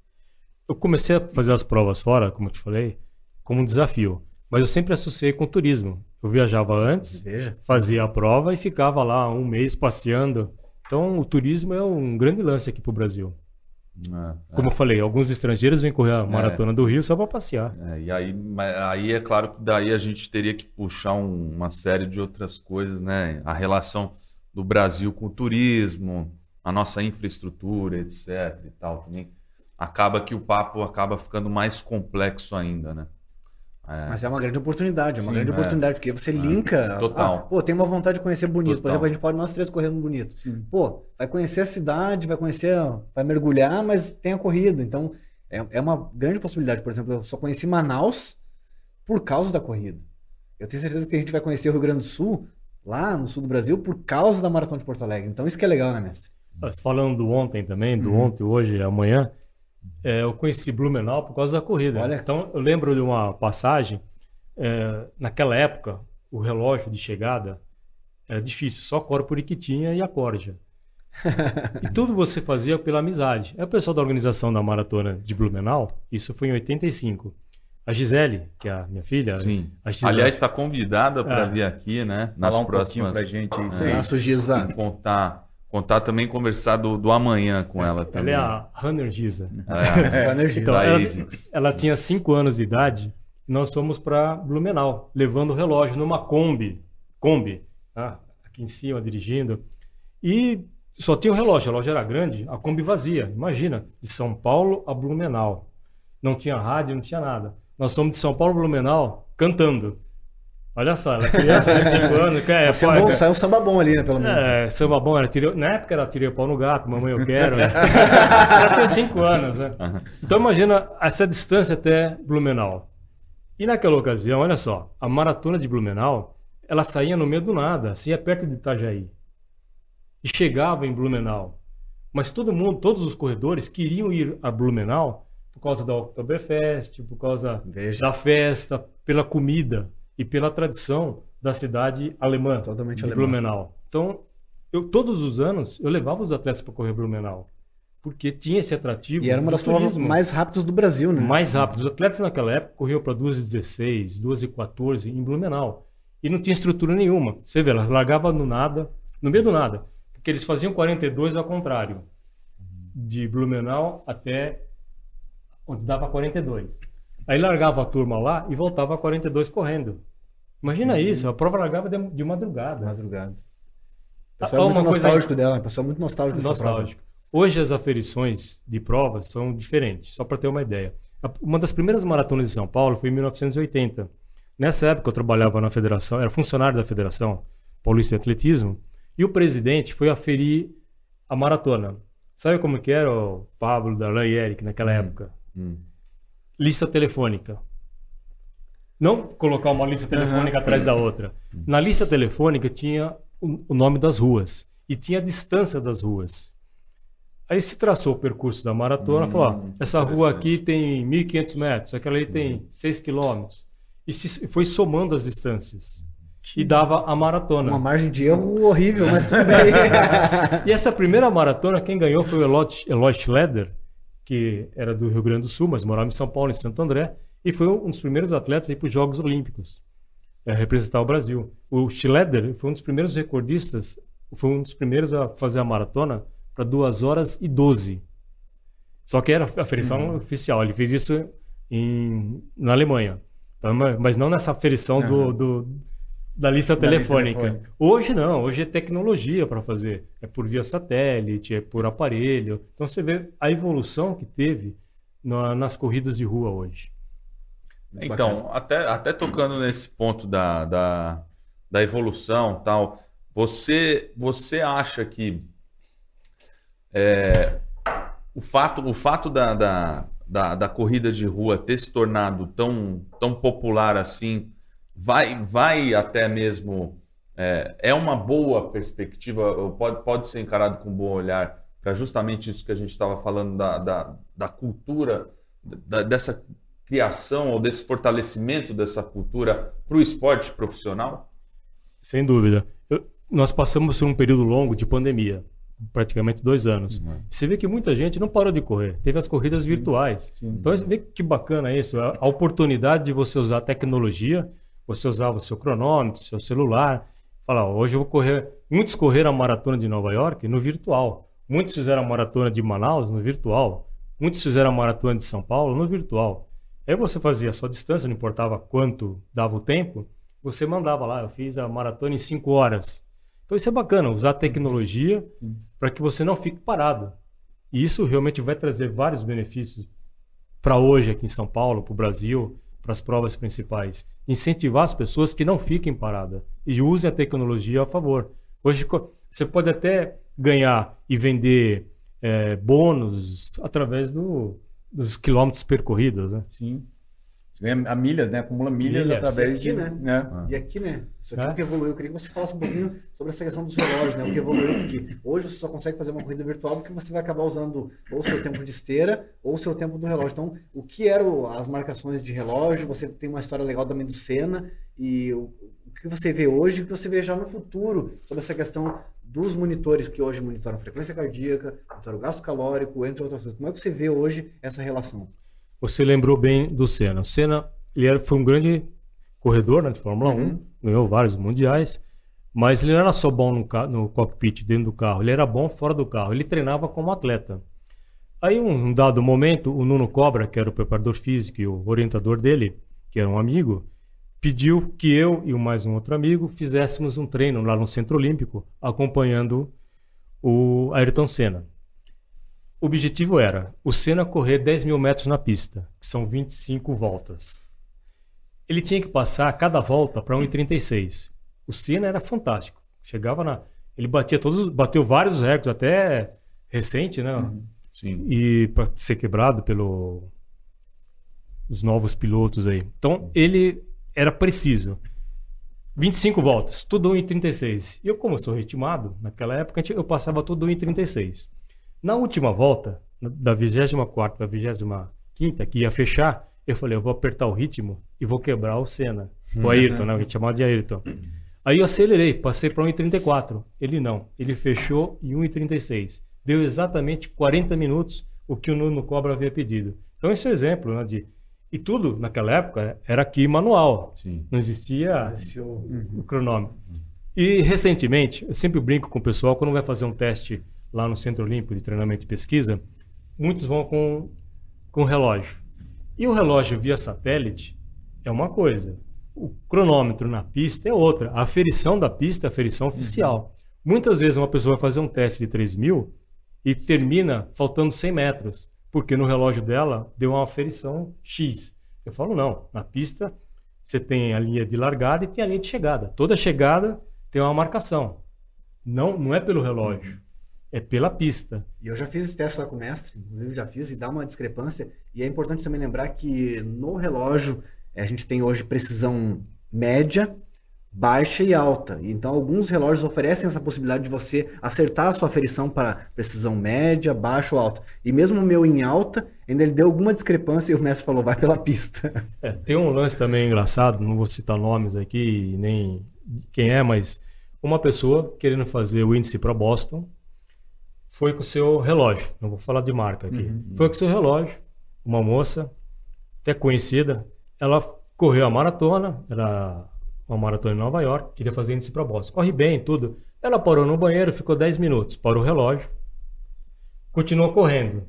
Eu comecei a fazer as provas fora, como eu te falei, como um desafio. Mas eu sempre associei com o turismo. Eu viajava antes, Veja. fazia a prova e ficava lá um mês passeando. Então o turismo é um grande lance aqui para o Brasil. É, Como eu falei, alguns estrangeiros vêm correr a maratona do Rio só para passear. É, e aí, aí é claro que daí a gente teria que puxar um- uma série de outras coisas, né? A relação do Brasil com o turismo, a nossa infraestrutura, etc. e tal também. Acaba que o papo acaba ficando mais complexo ainda, né? Mas é uma grande oportunidade, é uma Sim, grande é. oportunidade, porque você linka. total. Ah, pô, tem uma vontade de conhecer bonito. Por Total. exemplo, a gente pode nós três correndo bonito. Pô, vai conhecer a cidade, vai conhecer, vai mergulhar, mas tem a corrida. Então, é, é uma grande possibilidade. Por exemplo, eu só conheci Manaus por causa da corrida. Eu tenho certeza que a gente vai conhecer o Rio Grande do Sul, lá no sul do Brasil, por causa da Maratona de Porto Alegre. Então, isso que é legal, né, mestre? Falando do ontem também, do Uhum. ontem, hoje e amanhã, é, eu conheci Blumenau por causa da corrida. Olha. Então eu lembro de uma passagem, é, naquela época, o relógio de chegada era difícil, só corpo que tinha e a corja. e tudo você fazia pela amizade. É o pessoal da organização da maratona de Blumenau, isso foi em 85. A Gisele, que é a minha filha, Sim. a Gisele, Aliás, está convidada para É. vir aqui, né? Nas Falar um próximas. pra gente aí. É. Sim. Nosso Giza. Contar, contar também, conversar do, do amanhã com ela ela também. é a Giza. É. Da energia. Então, ela, ela tinha 5 anos de idade e nós fomos para Blumenau, levando o relógio numa Kombi, Kombi, tá? aqui em cima, dirigindo. E só tinha o relógio, o relógio era grande, a Kombi vazia. Imagina, de São Paulo a Blumenau. Não tinha rádio, não tinha nada. Nós fomos de São Paulo a Blumenau cantando. Olha só, ela criança de 5 anos, que é, Mas saiu, pô, bom, saiu um samba bom ali, né, pelo menos. é, samba bom, era tirei, na época era tirei o pau no gato, mamãe eu quero. né? Ela tinha 5 anos, né? Então imagina essa distância até Blumenau. E naquela ocasião, olha só, a maratona de Blumenau, ela saía no meio do nada, assim, é perto de Itajaí. E chegava em Blumenau. Mas todo mundo, todos os corredores queriam ir a Blumenau por causa da Oktoberfest, por causa Veja. da festa, pela comida e pela tradição da cidade alemã, Totalmente de alemã. Blumenau. Então, eu todos os anos eu levava os atletas para correr Blumenau, porque tinha esse atrativo. E era uma das provas mais rápidas do Brasil, né? mais rápido. Os atletas naquela época corriam para 2h16, 2h14 em Blumenau. E não tinha estrutura nenhuma. Você vê, ela largava no nada, no meio do nada. Porque eles faziam 42 ao contrário. De Blumenau até onde dava 42. Aí largava a turma lá e voltava a 42 correndo. Imagina isso, a prova largava de, de madrugada. Madrugada. Ah, pessoal é muito coisa- nostálgico dela, pessoal é muito nostálgico dessa prova. nostálgico. Hoje as aferições de provas são diferentes, só para ter uma ideia. Uma das primeiras maratonas de São Paulo foi em 1980. Nessa época eu trabalhava na federação, era funcionário da Federação Paulista de Atletismo, e o presidente foi aferir a maratona. Sabe como que era o Pablo, Darlan e Eric naquela época? Hum. Lista telefônica. Não colocar uma lista telefônica atrás da outra. Na lista telefônica tinha o, nome das ruas e tinha a distância das ruas. Aí se traçou o percurso da maratona, falou, ó, essa rua aqui tem 1.500 metros, aquela aí tem 6 quilômetros. E se, foi somando as distâncias. E dava a maratona. Uma margem de erro horrível, mas tudo bem. E essa primeira maratona, quem ganhou foi o Eloy Schleder, que era do Rio Grande do Sul, mas morava em São Paulo, em Santo André, e foi um dos primeiros atletas a ir para os Jogos Olímpicos, é, representar o Brasil. O Schleder foi um dos primeiros recordistas, foi um dos primeiros a fazer a maratona para 2 horas e 12. Só que era a aferição oficial, ele fez isso em, na Alemanha. Então, mas não nessa aferição do, do- da lista Da lista telefônica. telefônica. Hoje não, hoje é tecnologia para fazer. É por via satélite, é por aparelho. Então você vê a evolução que teve na- nas corridas de rua hoje. Então, até, até tocando nesse ponto da, da, da evolução tal, você, você acha que é, o fato, o fato da, da, da, da corrida de rua ter se tornado tão, tão popular assim vai, vai até mesmo. É, é uma boa perspectiva, pode, pode ser encarado com um bom olhar para justamente isso que a gente estava falando da, da, da cultura, da, dessa criação ou desse fortalecimento dessa cultura para o esporte profissional? Sem dúvida. Eu, nós passamos por um período longo de pandemia, praticamente dois anos. Uhum. Você vê que muita gente não parou de correr, teve as corridas virtuais. Sim. Então você vê que bacana isso, a, a oportunidade de você usar a tecnologia, você usava o seu cronômetro, seu celular, falar, hoje eu vou correr. Muitos correram a maratona de Nova York no virtual. Muitos fizeram a maratona de Manaus no virtual. Muitos fizeram a maratona de São Paulo no virtual. Aí você fazia a sua distância, não importava quanto dava o tempo, você mandava lá, eu fiz a maratona em 5 horas. Então isso é bacana, usar a tecnologia para que você não fique parado. E isso realmente vai trazer vários benefícios para hoje aqui em São Paulo, para o Brasil, para as provas principais. Incentivar as pessoas que não fiquem paradas e usem a tecnologia a favor. Hoje você pode até ganhar e vender é, bônus através do, dos quilômetros percorridos, né? Sim. A milhas, né? Acumula milhas, milhas. através e aqui, de... Né? né? Ah. E aqui, né? Isso aqui é. o que evoluiu. Eu queria que você falasse um pouquinho sobre essa questão dos relógios, né? O que evoluiu porque hoje você só consegue fazer uma corrida virtual porque você vai acabar usando ou o seu tempo de esteira ou o seu tempo do relógio. Então, o que eram as marcações de relógio? Você tem uma história legal também do Senna e o, o que você vê hoje e o que você vê já no futuro sobre essa questão dos monitores que hoje monitoram frequência cardíaca, monitoram gasto calórico, entre outras coisas. Como é que você vê hoje essa relação? Você lembrou bem do Senna. O Senna ele era, foi um grande corredor né, de Fórmula uhum. 1, ganhou vários mundiais, mas ele não era só bom no, no, cockpit, dentro do carro, ele era bom fora do carro, ele treinava como atleta. Aí, um dado momento, o Nuno Cobra, que era o preparador físico e o orientador dele, que era um amigo, pediu que eu e mais um outro amigo fizéssemos um treino lá no Centro Olímpico, acompanhando o Ayrton Senna. O objetivo era o Senna correr 10 mil metros na pista, que são 25 voltas. Ele tinha que passar cada volta para 1,36. O Senna era fantástico. Chegava na. Ele batia todos. Bateu vários recordes, até recente, né? Uhum. Sim. E para ser quebrado pelo os novos pilotos aí. Então, ele era preciso. 25 voltas, tudo 1 em 36. E eu, como sou ritmado, naquela época eu passava tudo 1 em 36. Na última volta, da 24 para a 25, que ia fechar, eu falei, eu vou apertar o ritmo e vou quebrar o Senna. O Ayrton, né? A gente chamava de Ayrton. Aí eu acelerei, passei para 1,34. Ele não, ele fechou em 1,36. Deu exatamente 40 minutos o que o Nuno Cobra havia pedido. Então esse é um exemplo né, de e tudo naquela época era aqui manual. Sim. Não existia o, o cronômetro. E recentemente, eu sempre brinco com o pessoal quando vai fazer um teste lá no Centro Olímpico de Treinamento e Pesquisa, muitos vão com, com relógio. E o relógio via satélite é uma coisa. O cronômetro na pista é outra. A aferição da pista é a aferição oficial. Uhum. Muitas vezes uma pessoa vai fazer um teste de 3 mil e termina faltando 100 metros porque no relógio dela deu uma aferição X. Eu falo, não, na pista você tem a linha de largada e tem a linha de chegada. Toda chegada tem uma marcação. Não, não é pelo relógio, é pela pista. E eu já fiz esse teste lá com o mestre, inclusive já fiz, e dá uma discrepância. E é importante também lembrar que no relógio a gente tem hoje precisão média, baixa e alta. Então, alguns relógios oferecem essa possibilidade de você acertar a sua aferição para precisão média, baixa ou alta. E mesmo o meu em alta, ainda ele deu alguma discrepância e o mestre falou, vai pela pista. É, tem um lance também engraçado, não vou citar nomes aqui, nem quem é, mas uma pessoa querendo fazer o índice para Boston foi com o seu relógio, não vou falar de marca aqui, uhum. foi com o seu relógio, uma moça, até conhecida, ela correu a maratona, era uma maratona em Nova York, queria fazer índice para Boston. Corre bem, tudo. Ela parou no banheiro, ficou 10 minutos, parou o relógio, continuou correndo.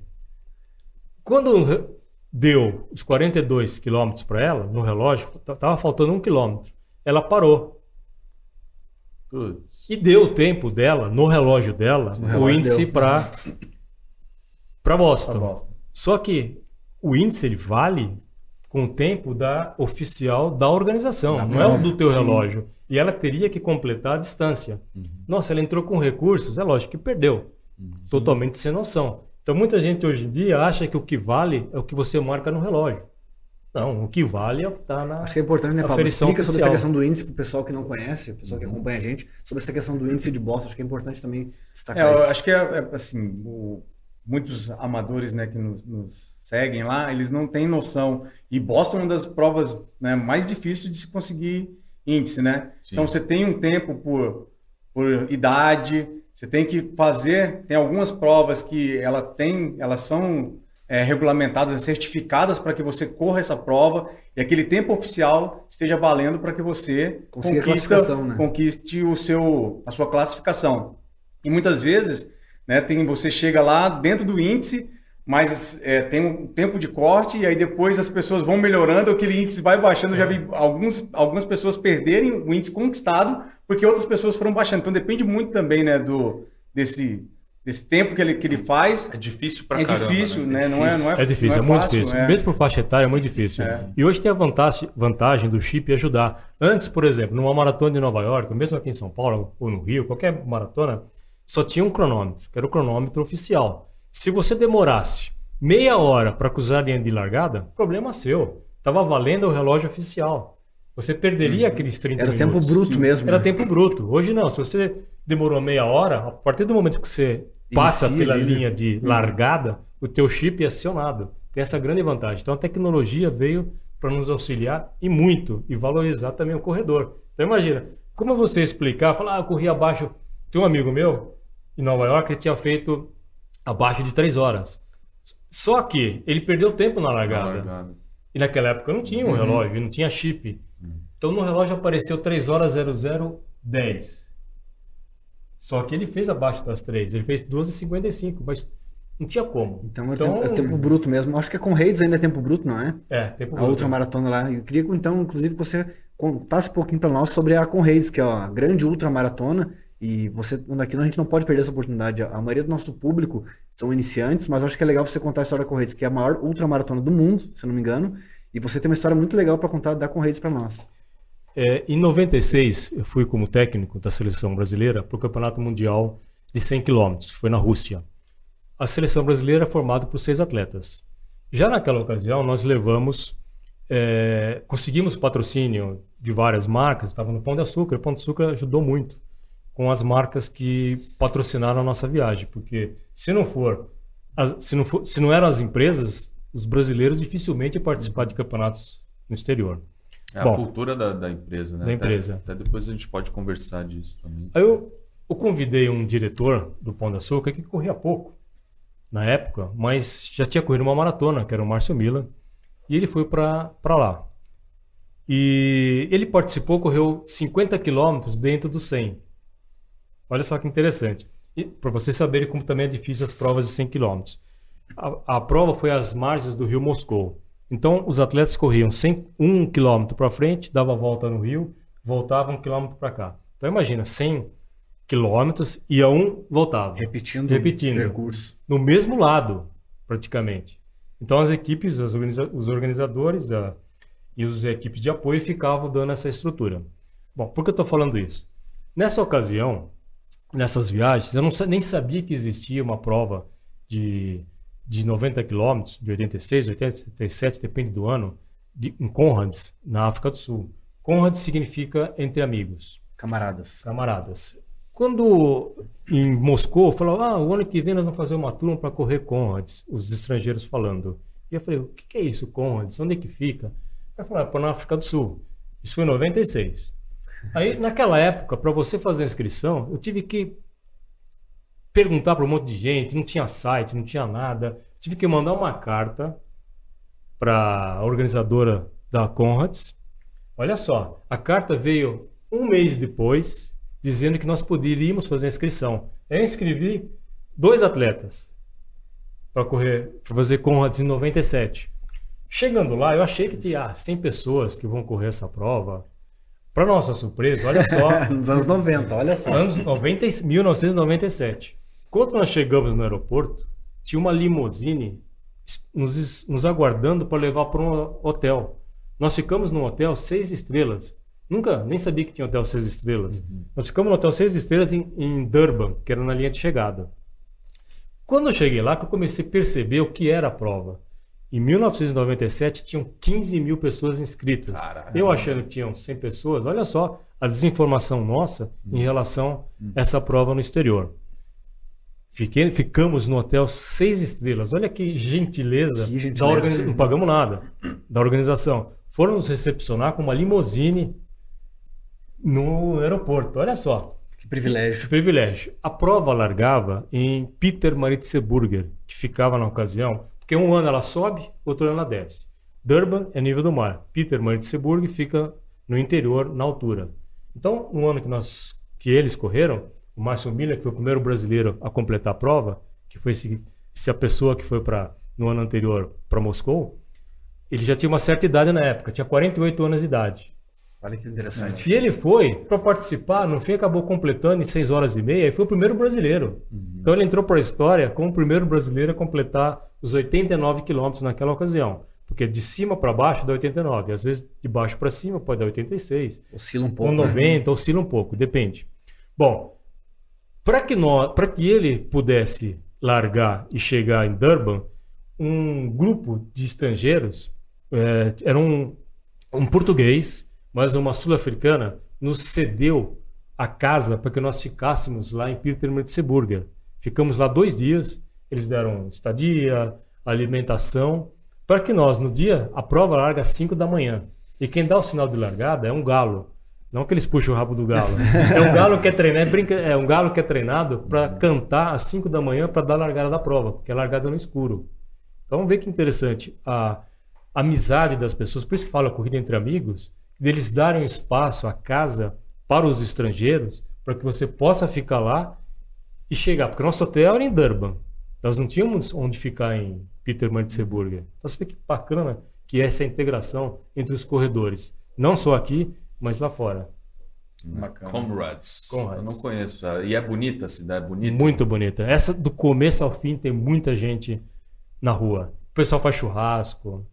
Quando deu os 42 quilômetros para ela, no relógio, estava faltando um quilômetro. Ela parou. Putz. E deu o tempo dela, no relógio dela, o índice para Boston. Boston. Só que o índice ele vale com o tempo da oficial da organização, da não é o do teu sim. relógio. E ela teria que completar a distância. Uhum. Nossa, ela entrou com recursos, é lógico que perdeu. Uhum. Totalmente sem noção. Então muita gente hoje em dia acha que o que vale é o que você marca no relógio. Não, o que vale é o que está na. Acho que é importante, né, Pablo? Explica sobre essa oficial. questão do índice pro pessoal que não conhece, o pessoal que acompanha a gente, sobre essa questão do índice de Boston. Acho que é importante também É, destacar eu isso. acho que é, é, assim, o- muitos amadores né, que nos, nos seguem lá, eles não têm noção. E Boston é uma das provas né, mais difíceis de se conseguir índice, né? Sim. Então você tem um tempo por, por idade, você tem que fazer. Tem algumas provas que ela tem, elas são é, regulamentadas, certificadas para que você corra essa prova e aquele tempo oficial esteja valendo para que você conquista, né? conquiste o seu, a sua classificação. E muitas vezes, né, tem, você chega lá dentro do índice, mas é, tem um tempo de corte e aí depois as pessoas vão melhorando, aquele índice vai baixando. Eu já vi alguns, algumas pessoas perderem o índice conquistado porque outras pessoas foram baixando. Então depende muito também, né, do desse desse tempo que ele, que ele faz. É difícil pra É caramba. difícil, né? Não é, não é, É difícil, é, não muito fácil, difícil. é. Mesmo por faixa etária é muito difícil. É. E hoje tem a vantagem, vantagem do chip ajudar. Antes, por exemplo, numa maratona de Nova York, mesmo aqui em São Paulo ou no Rio, qualquer maratona, só tinha um cronômetro, que era o cronômetro oficial. Se você demorasse meia hora para cruzar a linha de largada, problema seu. Estava valendo o relógio oficial. Você perderia aqueles 30 Era minutos. tempo bruto sim. mesmo. Era né? tempo bruto. Hoje não. Se você demorou meia hora, a partir do momento que você passa Inicia pela linha de largada, o teu chip é acionado. Tem essa grande vantagem. Então a tecnologia veio para nos auxiliar e muito e valorizar também o corredor. Então imagina, como você explicar, falar, ah, eu corri abaixo. Tem um amigo meu em Nova York que tinha feito abaixo de três horas. Só que ele perdeu tempo na largada. Largada. E naquela época não tinha um Uhum. relógio, não tinha chip. Então no relógio apareceu 3 horas 0010. Só que ele fez abaixo das 3, ele fez 12h55, mas não tinha como. Então é, tempo, é tempo bruto mesmo. Acho que a Conrads ainda é tempo bruto, não é? É, tempo A bruto. ultramaratona lá. Eu queria, então, inclusive, que você contasse um pouquinho para nós sobre a Conrads, que é a grande ultramaratona. E você, aqui a gente não pode perder essa oportunidade. A maioria do nosso público são iniciantes, mas acho que é legal você contar a história da Conrads, que é a maior ultramaratona do mundo, se não me engano. E você tem uma história muito legal para contar da Conrads para nós. É, em 96, eu fui como técnico da seleção brasileira para o Campeonato Mundial de 100 km, que foi na Rússia. A seleção brasileira é formada por seis atletas. Já naquela ocasião, nós levamos, é, conseguimos patrocínio de várias marcas, estava no Pão de Açúcar, o Pão de Açúcar ajudou muito com as marcas que patrocinaram a nossa viagem, porque se não for, se não, for, se não eram as empresas, os brasileiros dificilmente iam participar de campeonatos no exterior. É a Bom, cultura da, da empresa, né? da Até- empresa. Até, depois a gente pode conversar disso também. Aí eu, eu convidei um diretor do Pão de Açúcar que corria pouco na época, mas já tinha corrido uma maratona, que era o Márcio Mila, e ele foi para lá. E ele participou, correu 50 quilômetros dentro do 100. Olha só que interessante. E para vocês saberem como também é difícil as provas de 100 quilômetros. A, a prova foi às margens do rio Moscou. Então, os atletas corriam 100, um quilômetro para frente, dava a volta no rio, voltava um quilômetro para cá. Então, imagina, 100 quilômetros, ia um, voltava. Repetindo, Repetindo. o percurso. No mesmo lado, praticamente. Então, as equipes, as organiza- os organizadores a- e as equipes de apoio ficavam dando essa estrutura. Bom, por que eu estou falando isso? Nessa ocasião, nessas viagens, eu não, nem sabia que existia uma prova de, de 90 quilômetros, de 86, 87, depende do ano, de, em Conrads, na África do Sul. Conrads significa entre amigos, Camaradas. camaradas. Quando em Moscou falou, ah, o ano que vem nós vamos fazer uma turma para correr Conrads, os estrangeiros falando. E eu falei, o que é isso, Conrads? Onde é que fica? Aí falaram, ah, na África do Sul. Isso foi em 96. Aí, naquela época, para você fazer a inscrição, eu tive que perguntar para um monte de gente, não tinha site, não tinha nada. Tive que mandar uma carta para a organizadora da Conrads. Olha só, a carta veio um mês depois, dizendo que nós poderíamos fazer a inscrição. Eu inscrevi dois atletas para correr, para fazer Conrads em 97. Chegando lá, eu achei que tinha ah, 100 pessoas que vão correr essa prova. Para nossa surpresa, olha só, Nos anos 90, olha só. anos 90, e- 1997. Quando nós chegamos no aeroporto, tinha uma limusine nos, nos aguardando para levar para um hotel. Nós ficamos num hotel seis estrelas. Nunca, nem sabia que tinha hotel seis estrelas. Nós ficamos no hotel seis estrelas em, em Durban, que era na linha de chegada. Quando eu cheguei lá, que eu comecei a perceber o que era a prova. Em 1997 tinham 15 mil pessoas inscritas. Caralho. Eu achando que tinham 100 pessoas, olha só a desinformação nossa em relação a essa prova no exterior. Fiquei, ficamos no hotel seis estrelas. Olha que gentileza. Que gentileza. organiza- Não pagamos nada da organização. Foram nos recepcionar com uma limusine no aeroporto. Olha só. Que privilégio. Privilégio. A prova largava em Peter Maritzburger, que ficava na ocasião, porque um ano ela sobe, outro ano ela desce. Durban é nível do mar. Peter Maritzburg fica no interior, na altura. Então, no ano que nós que eles correram, o Márcio Miller, que foi o primeiro brasileiro a completar a prova, que foi esse, se a pessoa que foi para no ano anterior para Moscou, ele já tinha uma certa idade na época, tinha 48 anos de idade. Olha que interessante. E ele foi para participar, no fim acabou completando em 6 horas e meia e foi o primeiro brasileiro. Então ele entrou para a história como o primeiro brasileiro a completar os 89 quilômetros naquela ocasião. Porque de cima para baixo dá 89, às vezes de baixo para cima pode dar 86, Oscila um ou pouco. né? 90, oscila um pouco, depende. Bom, para que, que ele pudesse largar e chegar em Durban, um grupo de estrangeiros, eh, era um, um português, mas uma sul-africana, nos cedeu a casa para que nós ficássemos lá em Pietermaritzburger. Ficamos lá dois dias, eles deram estadia, alimentação, para que nós, no dia, a prova larga às 5 da manhã. E quem dá o sinal de largada é um galo. Não que eles puxem o rabo do galo. É um galo que é treinado, é, brinca- é um galo que é treinado para cantar às 5 da manhã para dar a largada da prova, porque é largada no escuro. Então vê que interessante a amizade das pessoas, por isso que fala corrida entre amigos, deles darem espaço, a casa para os estrangeiros, para que você possa ficar lá e chegar, porque nosso hotel era em Durban. Nós não tínhamos onde ficar em Pietermaritzburger. Então você vê que bacana que é essa integração entre os corredores, não só aqui, mas lá fora. Bacana. Comrades. Comrades. Eu não conheço. E é bonita a cidade, é bonita. Muito bonita. Essa do começo ao fim tem muita gente na rua. O pessoal faz churrasco.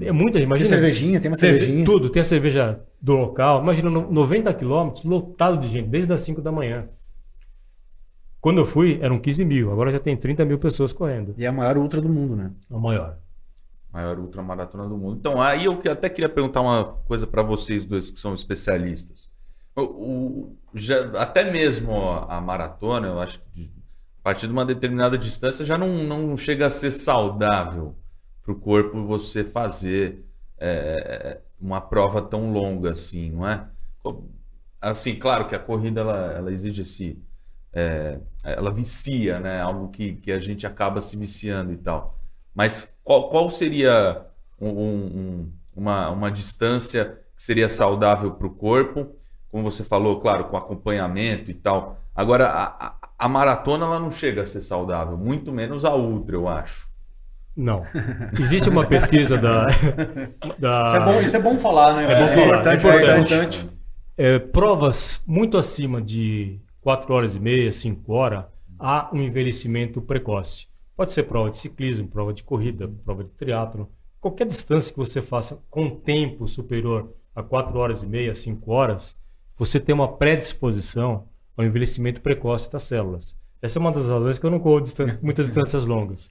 É muita gente. Tem Imagina, cervejinha, tem uma cerve- cervejinha. Tudo, tem a cerveja do local. Imagina, no- 90 quilômetros, lotado de gente, desde as 5 da manhã. Quando eu fui, eram 15 mil, agora já tem 30 mil pessoas correndo. E é a maior ultra do mundo, né? O maior. Maior ultramaratona do mundo. Então, aí eu até queria perguntar uma coisa para vocês dois que são especialistas. O, o- já, até mesmo a maratona, eu acho que a partir de uma determinada distância já não, não chega a ser saudável para o corpo você fazer é, uma prova tão longa assim, não é? Assim, claro que a corrida ela, ela exige esse. é, ela vicia, né? Algo que, que a gente acaba se viciando e tal. Mas qual, qual seria um- um- um- uma, uma distância que seria saudável para o corpo? Como você falou, claro, com acompanhamento e tal. Agora, a, a- a maratona ela não chega a ser saudável, muito menos a ultra, eu acho. Não. Existe uma pesquisa da. da Isso é bom, isso é bom falar, né? É bom falar, importante, é é importante. importante. É, provas muito acima de 4 horas e meia, 5 horas, há um envelhecimento precoce. Pode ser prova de ciclismo, prova de corrida, prova de triatlo. Qualquer distância que você faça com tempo superior a 4 horas e meia, 5 horas, você tem uma predisposição ao envelhecimento precoce das células. Essa é uma das razões que eu não corro distan- muitas distâncias longas.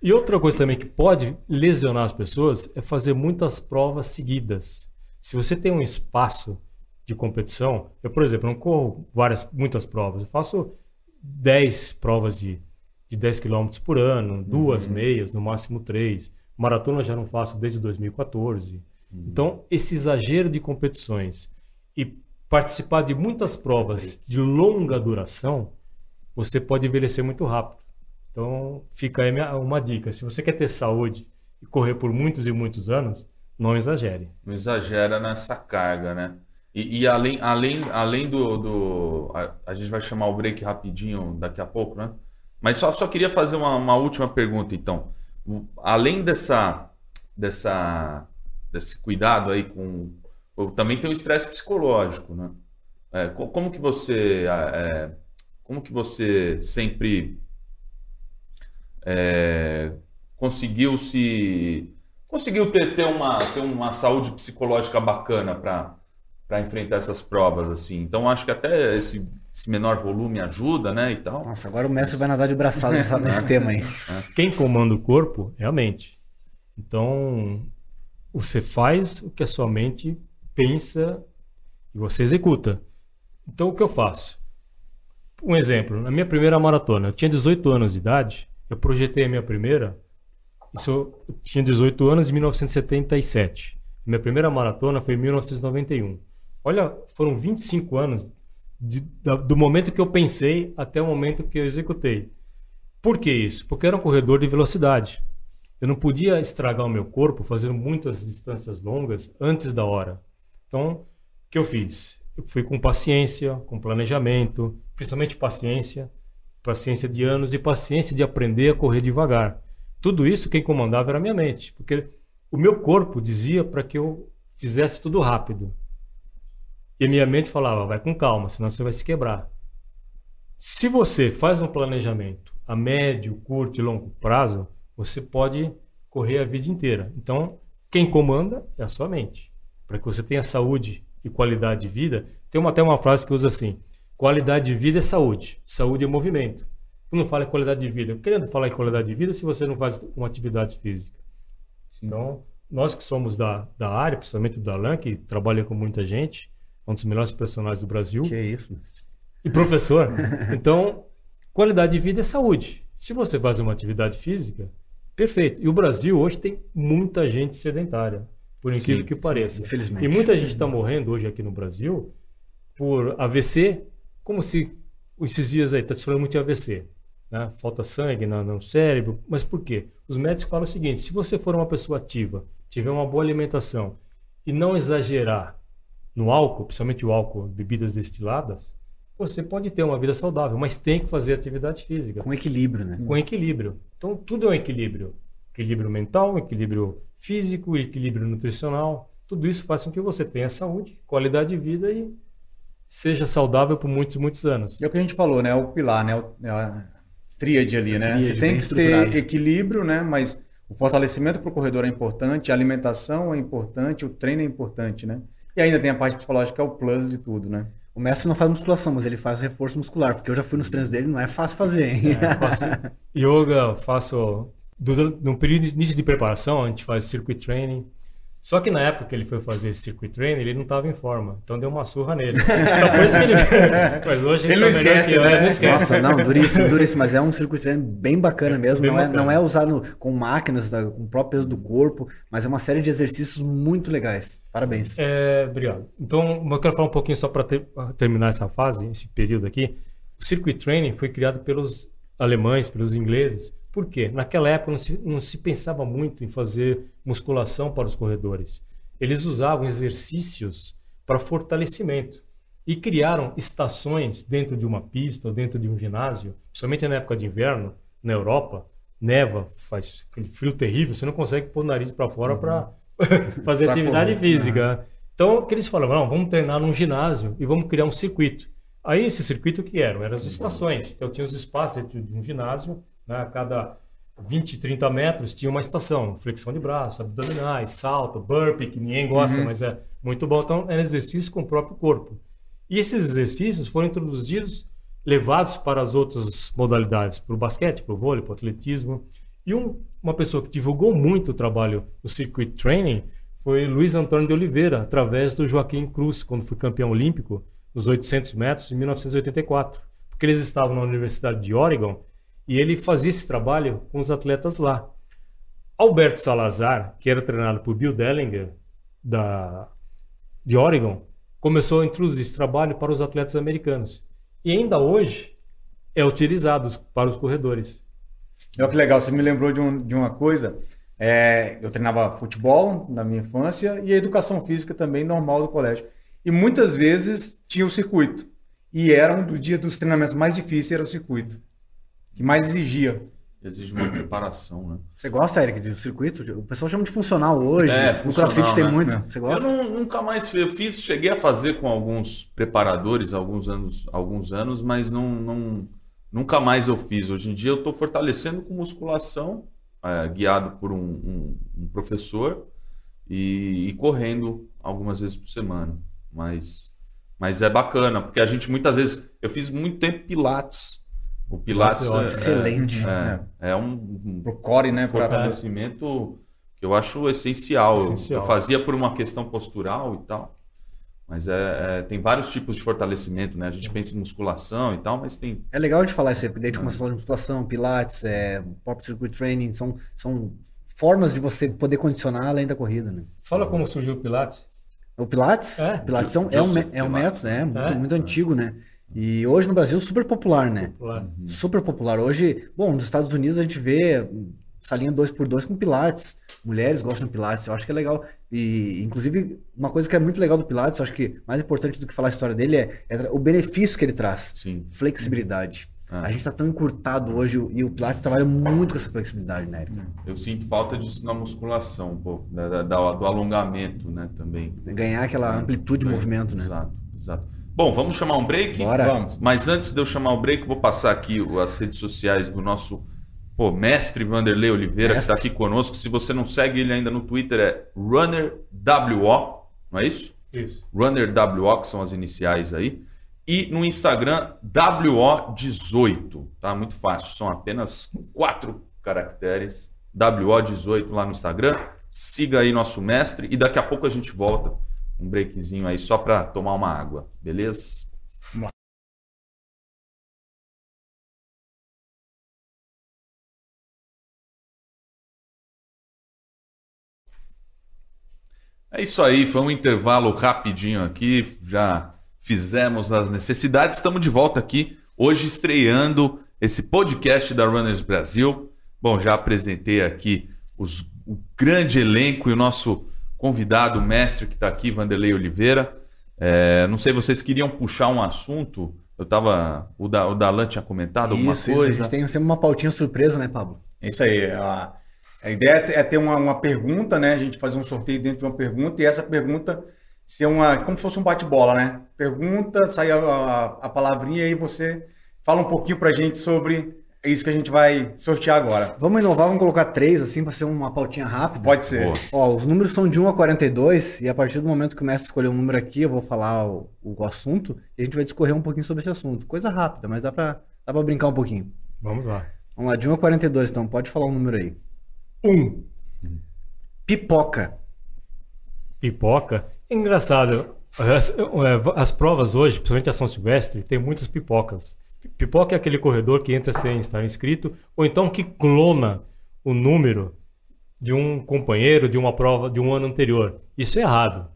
E outra coisa também que pode lesionar as pessoas é fazer muitas provas seguidas. Se você tem um espaço de competição, eu, por exemplo, não corro várias, muitas provas, eu faço 10 provas de, de 10 km por ano, duas meias, no máximo três. Maratona já não faço desde 2014. Então, esse exagero de competições e participar de muitas provas de longa duração, você pode envelhecer muito rápido. Então, fica aí minha- uma dica. Se você quer ter saúde e correr por muitos e muitos anos, não exagere. Não exagera nessa carga, né? E, e além, além, além do. do a, a gente vai chamar o break rapidinho daqui a pouco, né? Mas só, só queria fazer uma, uma última pergunta, então. Além dessa, dessa, desse cuidado aí com. Também tem o estresse psicológico, né? É, co- como que você. é, como que você sempre é, conseguiu se conseguiu ter, ter, uma, ter uma saúde psicológica bacana para enfrentar essas provas assim. Então acho que até esse, esse menor volume ajuda, né, e tal. Nossa, agora o mestre vai nadar de braçada nessa- nesse tema aí. Quem comanda o corpo é a mente. Então, você faz o que a sua mente pensa e você executa. Então, o que eu faço? Um exemplo, na minha primeira maratona, eu tinha 18 anos de idade, eu projetei a minha primeira, isso eu tinha 18 anos em 1977. Minha primeira maratona foi em 1991. Olha, foram 25 anos de, da, do momento que eu pensei até o momento que eu executei. Por que isso? Porque era um corredor de velocidade. Eu não podia estragar o meu corpo fazendo muitas distâncias longas antes da hora. Então, o que eu fiz? Eu fui com paciência, com planejamento, principalmente paciência, paciência de anos e paciência de aprender a correr devagar. Tudo isso quem comandava era a minha mente, porque o meu corpo dizia para que eu fizesse tudo rápido. E a minha mente falava, vai com calma, senão você vai se quebrar. Se você faz um planejamento a médio, curto e longo prazo, você pode correr a vida inteira. Então, quem comanda é a sua mente. Para que você tenha saúde e qualidade de vida, tem uma, até uma frase que usa assim: qualidade de vida é saúde, saúde é movimento. Tu não fala em qualidade de vida. Querendo falar em qualidade de vida se você não faz uma atividade física. Sim. Então, nós que somos da, da área, principalmente do Alan, que trabalha com muita gente, um dos melhores personagens do Brasil. Que é isso, mestre. E professor. então, qualidade de vida é saúde. Se você faz uma atividade física, perfeito. E o Brasil hoje tem muita gente sedentária, por incrível sim, que pareça. infelizmente. E muita gente está morrendo hoje aqui no Brasil por AVC, como se esses dias aí está se falando muito de AVC. Né? Falta sangue no, no cérebro. Mas por quê? Os médicos falam o seguinte: se você for uma pessoa ativa, tiver uma boa alimentação e não exagerar no álcool, principalmente o álcool, bebidas destiladas, você pode ter uma vida saudável, mas tem que fazer atividade física. Com equilíbrio, né? Com equilíbrio. Então, tudo é um equilíbrio. Equilíbrio mental, equilíbrio físico, equilíbrio nutricional. Tudo isso faz com que você tenha saúde, qualidade de vida e seja saudável por muitos, muitos anos. É o que a gente falou, né? O pilar, né? É a tríade ali, né? Tríade, você tem que ter equilíbrio, né? Mas o fortalecimento para o corredor é importante, a alimentação é importante, o treino é importante, né? E ainda tem a parte psicológica, que é o plus de tudo, né? O mestre não faz musculação, mas ele faz reforço muscular, porque eu já fui nos treinos dele, não é fácil fazer, hein? É, faço yoga, faço. No período de início de preparação, a gente faz circuit training. Só que na época que ele foi fazer esse circuit training, ele não estava em forma. Então deu uma surra nele. Então por isso que ele. Mas hoje ele, ele não, tá esquece, que, né? é, não esquece. Nossa, não, duríssimo, duríssimo. Mas é um circuit training bem bacana mesmo. Bem não, bacana. É, não é usado com máquinas, tá, com o próprio peso do corpo, mas é uma série de exercícios muito legais. Parabéns. É, obrigado. Então, eu quero falar um pouquinho só para ter, terminar essa fase, esse período aqui. O circuit training foi criado pelos alemães, pelos ingleses por quê? Naquela época não se, não se pensava muito em fazer musculação para os corredores. Eles usavam exercícios para fortalecimento e criaram estações dentro de uma pista ou dentro de um ginásio, principalmente na época de inverno, na Europa, neva, faz aquele frio terrível, você não consegue pôr o nariz para fora uhum. para fazer atividade correr, física. Né? Então, o que eles falaram, não, vamos treinar num ginásio e vamos criar um circuito. Aí, esse circuito que era? Eram as estações. Então, tinha os espaços dentro de um ginásio né? A cada 20, 30 metros tinha uma estação, flexão de braço, abdominais, salto, burpee, que ninguém gosta, uhum. mas é muito bom. Então, era exercício com o próprio corpo. E esses exercícios foram introduzidos, levados para as outras modalidades, para o basquete, para o vôlei, para o atletismo. E um, uma pessoa que divulgou muito o trabalho do circuit training foi Luiz Antônio de Oliveira, através do Joaquim Cruz, quando foi campeão olímpico nos 800 metros em 1984. Porque eles estavam na Universidade de Oregon e ele fazia esse trabalho com os atletas lá. Alberto Salazar, que era treinado por Bill Dellinger, da, de Oregon, começou a introduzir esse trabalho para os atletas americanos. E ainda hoje é utilizado para os corredores. Olha que legal, você me lembrou de, um, de uma coisa. É, eu treinava futebol na minha infância e a educação física também normal do colégio. E muitas vezes tinha o circuito. E era um dos dias dos treinamentos mais difíceis, era o circuito que mais exigia. Exige uma preparação, né? Você gosta, Eric, do circuito? O pessoal chama de funcional hoje. É, no CrossFit tem né? muito. É. Você gosta? Eu não, nunca mais eu fiz, cheguei a fazer com alguns preparadores alguns anos, alguns anos, mas não, não nunca mais eu fiz. Hoje em dia eu estou fortalecendo com musculação, é, guiado por um, um, um professor e, e, correndo algumas vezes por semana. Mas, mas é bacana, porque a gente muitas vezes. Eu fiz muito tempo Pilates. O Pilates, é, excelente. É, é, é um core, né, fortalecimento que eu acho essencial. Essencial. Eu fazia por uma questão postural e tal. Mas é, é- tem vários tipos de fortalecimento, né? A gente pensa em musculação e tal, mas tem. É legal de falar isso aí, porque daí a gente É. começa a falar de musculação, pilates, é, próprio circuit training, são, são formas de você poder condicionar além da corrida, né? Fala como surgiu o Pilates. O Pilates, É, o Pilates é um, é um, é um Pilates. método, né? Muito, É. muito antigo, né? E hoje no Brasil super popular, né? Super popular. Hoje, bom, nos Estados Unidos a gente vê hum, salinha 2x2 com Pilates. Mulheres gostam de Pilates, eu acho que é legal. E, inclusive, uma coisa que é muito legal do Pilates, eu acho que mais importante do que falar a história dele é, é o benefício que ele traz. Sim. Flexibilidade. Ah. A gente tá tão encurtado hoje e o Pilates trabalha muito com essa flexibilidade, né? Eu sinto falta disso na musculação, um pouco, da- da- do alongamento, né? Também. Ganhar aquela amplitude de É, movimento, né? Exato, exato. Bom, vamos chamar um break? Bora. Vamos. Mas antes de eu chamar o break, vou passar aqui as redes sociais do nosso pô, mestre Vanderlei Oliveira, que Mestre. está aqui conosco. Se você não segue ele ainda no Twitter, é RunnerWO, não é isso? Isso. RunnerWO, que são as iniciais aí. E no Instagram, WO18, tá? Muito fácil, são apenas quatro caracteres. WO18 lá no Instagram. Siga aí nosso mestre e daqui a pouco a gente volta. Um breakzinho aí só para tomar uma água, beleza? É isso aí, foi um intervalo rapidinho aqui, já fizemos as necessidades, estamos de volta aqui, hoje estreando esse podcast da Runners Brasil. Bom, já apresentei aqui os- o grande elenco e o nosso convidado, o mestre que está aqui, Vanderlei Oliveira. É, não sei, vocês queriam puxar um assunto? Eu tava. O, da, o Dalan tinha comentado alguma Isso, isso. A coisa. gente tem sempre uma pautinha surpresa, né, Pablo? É isso aí. A, a ideia é ter- é ter uma, uma pergunta, né? A gente fazer um sorteio dentro de uma pergunta e essa pergunta ser uma. como se fosse um bate-bola, né? Pergunta, sai a, a, a palavrinha e você fala um pouquinho pra gente sobre isso que a gente vai sortear agora. Vamos inovar, vamos colocar três, assim, para ser uma pautinha rápida. Pode ser. Boa. Ó, os números são de 1 a 42, e a partir do momento que o mestre escolher um número aqui, eu vou falar o, o assunto, e a gente vai discorrer um pouquinho sobre esse assunto. Coisa rápida, mas dá pra, dá pra brincar um pouquinho. Vamos lá. Vamos lá, de 1 a 42, então, pode falar um número aí. Um. Pipoca. Pipoca. É engraçado. As, é, as provas hoje, principalmente a São Silvestre, tem muitas pipocas. Pipoca é aquele corredor que entra sem estar inscrito, ou então que clona o número de um companheiro de uma prova de um ano anterior. Isso é errado.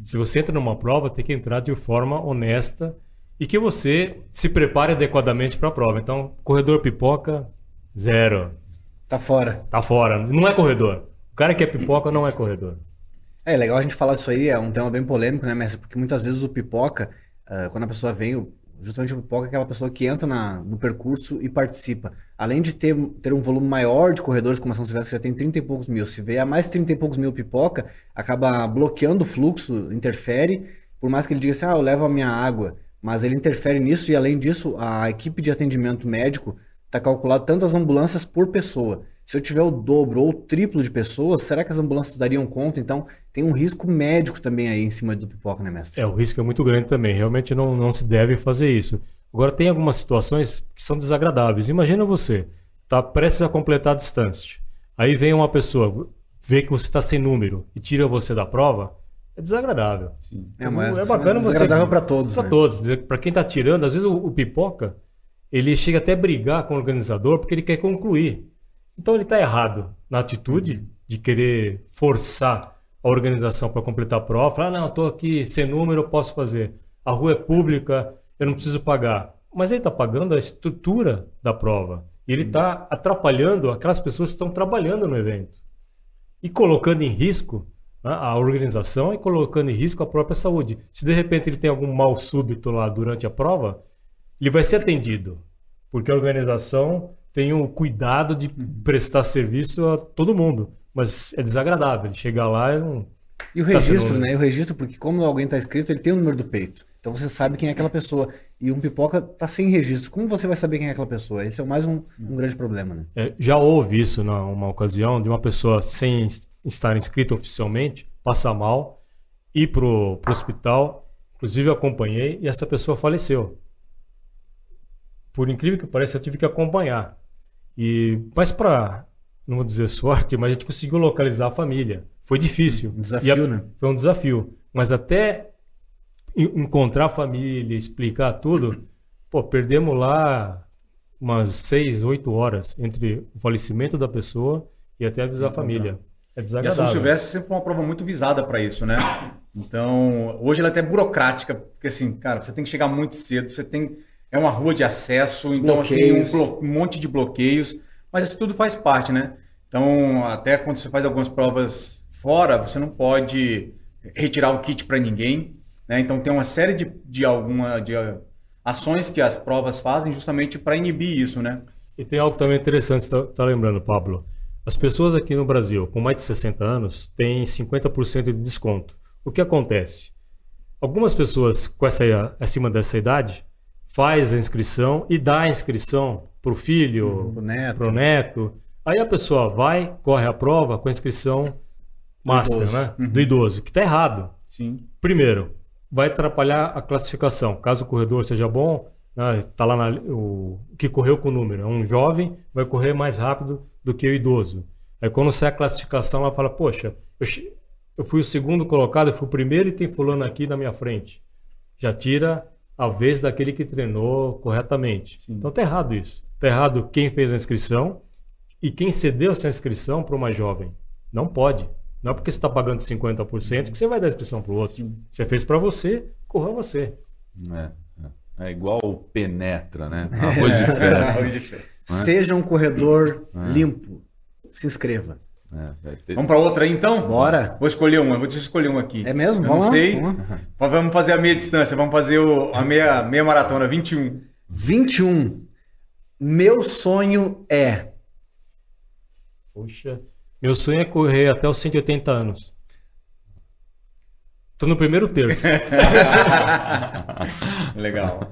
Se você entra numa prova, tem que entrar de forma honesta e que você se prepare adequadamente para a prova. Então, corredor pipoca, zero. Tá fora. Tá fora. Não é corredor. O cara que é pipoca não é corredor. É legal a gente falar disso aí, é um tema bem polêmico, né, mestre? Porque muitas vezes o pipoca, ah, quando a pessoa vem, justamente o pipoca é aquela pessoa que entra na- no percurso e participa. Além de ter, ter um volume maior de corredores, como a São Silvestre que já tem 30 e poucos mil, se vier a mais 30 e poucos mil pipoca, acaba bloqueando o fluxo, interfere, por mais que ele diga assim, ah, eu levo a minha água, mas ele interfere nisso e além disso, a equipe de atendimento médico está calculado tantas ambulâncias por pessoa. Se eu tiver o dobro ou o triplo de pessoas, será que as ambulâncias dariam conta? Então, tem um risco médico também aí em cima do pipoca, né, mestre? É, o risco é muito grande também. Realmente não, não se deve fazer isso. Agora, tem algumas situações que são desagradáveis. Imagina você, está prestes a completar a distância. Aí vem uma pessoa, vê que você está sem número e tira você da prova. É desagradável. É, mas é bacana você. desagradável para todos, Para né? todos. Para quem está tirando, às vezes o, o pipoca, ele chega até a brigar com o organizador porque ele quer concluir. Então ele está errado na atitude de querer forçar a organização para completar a prova. Falar, ah, não, estou aqui sem número, eu posso fazer. A rua é pública, eu não preciso pagar. Mas ele está pagando a estrutura da prova. E ele está atrapalhando aquelas pessoas que estão trabalhando no evento. E colocando em risco né, a organização e colocando em risco a própria saúde. Se de repente ele tem algum mal súbito lá durante a prova, ele vai ser atendido. Porque a organização tem o cuidado de prestar serviço a todo mundo. Mas é desagradável. Ele chegar lá e não. E o Tá registro, sendo- né? O registro, porque como alguém tá escrito, ele tem o número do peito. Então você sabe quem é aquela pessoa. E um pipoca tá sem registro. Como você vai saber quem é aquela pessoa? Esse é mais um, um grande problema, né? É, já houve isso numa ocasião de uma pessoa sem es- estar inscrita oficialmente passar mal, ir pro, pro hospital, inclusive eu acompanhei e essa pessoa faleceu. Por incrível que pareça, eu tive que acompanhar. E mas para não vou dizer sorte, mas a gente conseguiu localizar a família. Foi difícil. Um desafio, a- né? Foi um desafio. Mas até en- encontrar a família, explicar tudo, pô, perdemos lá umas seis, oito horas entre o falecimento da pessoa e até avisar a família. É E a São desagradável. Silvestre sempre foi uma prova muito visada para isso, né? Então, hoje ela é até burocrática, porque assim, cara, você tem que chegar muito cedo, você tem. É uma rua de acesso, então, assim, um, Bloqueios. blo- um monte de bloqueios, mas isso tudo faz parte, né? Então, até quando você faz algumas provas fora, você não pode retirar o kit para ninguém, né? Então, tem uma série de, de alguma. De, ações que as provas fazem justamente para inibir isso, né? E tem algo também interessante, você está lembrando, Pablo. As pessoas aqui no Brasil com mais de 60 anos têm 50% de desconto. O que acontece? Algumas pessoas com essa, acima dessa idade faz a inscrição e dá a inscrição para o filho, neto. para o neto. Aí a pessoa vai, corre a prova com a inscrição master, idoso. né? Uhum. Do idoso, que está errado. Sim. Primeiro, vai atrapalhar a classificação. Caso o corredor seja bom, está lá na- o que correu com o número. É um jovem, vai correr mais rápido do que o idoso. Aí quando sai a classificação, ela fala: Poxa, eu, eu fui o segundo colocado, eu fui o primeiro e tem fulano aqui na minha frente. Já tira a vez daquele que treinou corretamente. Sim. Então tá errado isso. Tá errado quem fez a inscrição e quem cedeu essa inscrição para uma jovem. Não pode. Não é porque você está pagando 50% que você vai dar inscrição para o outro. Sim. Você fez para você, corra você. É, é. É igual o penetra, né? Arroz de festa. Arroz de festa. Seja um corredor limpo. Se inscreva. É, ter- Vamos para outra aí então? Bora. Vou escolher uma, vou eu escolher uma aqui. É mesmo? Eu Vamos não sei. vamos vamos fazer a meia distância, vamos fazer o- a meia, meia maratona, 21. 21. Meu sonho é. Poxa, meu sonho é correr até os 180 anos. Tô no primeiro terço. Legal.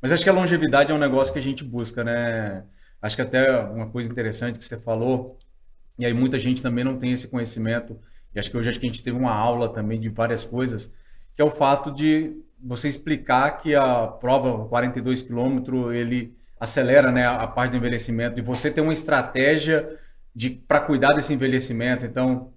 Mas acho que a longevidade é um negócio que a gente busca, né? Acho que até uma coisa interessante que você falou, e aí muita gente também não tem esse conhecimento, e acho que hoje acho que a gente teve uma aula também de várias coisas, que é o fato de você explicar que a prova 42 quilômetros ele acelera né, a parte do envelhecimento e você tem uma estratégia de para cuidar desse envelhecimento. Então,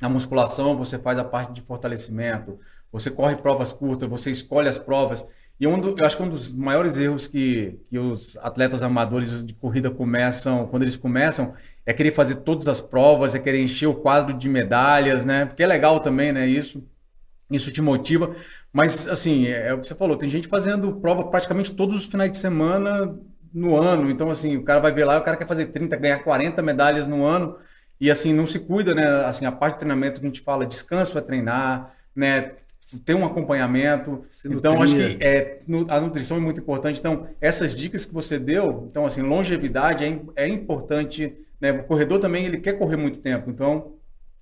a musculação você faz a parte de fortalecimento, você corre provas curtas, você escolhe as provas. E um do, eu acho que um dos maiores erros que, que os atletas amadores de corrida começam, quando eles começam, é querer fazer todas as provas, é querer encher o quadro de medalhas, né? Porque é legal também, né? Isso, isso te motiva. Mas, assim, é, é o que você falou, tem gente fazendo prova praticamente todos os finais de semana no ano. Então, assim, o cara vai ver lá, o cara quer fazer 30, ganhar 40 medalhas no ano e, assim, não se cuida, né? Assim, a parte do treinamento que a gente fala, descanso é treinar, né? Ter um acompanhamento. Se Então, acho que é, a nutrição é muito importante. Então, essas dicas que você deu, então, assim, longevidade é, é importante, né? O corredor também, ele quer correr muito tempo. Então,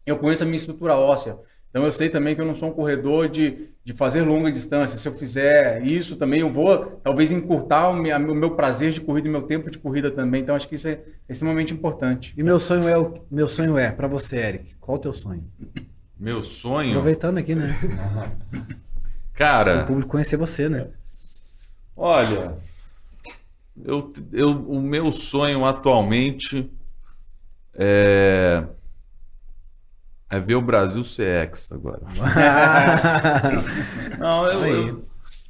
eu conheço a minha estrutura óssea. Então, eu sei também que eu não sou um corredor de, de fazer longa distância. Se eu fizer isso também, eu vou talvez encurtar o meu, o meu prazer de corrida e meu tempo de corrida também. Então, acho que isso é extremamente importante. E meu sonho é o meu sonho é para você, Eric. Qual o teu sonho? Meu sonho, Aproveitando aqui, né? O cara, público conhecer você, né? olha, eu, eu, o meu sonho atualmente é, é ver o Brasil ser ex agora. Não, eu, eu,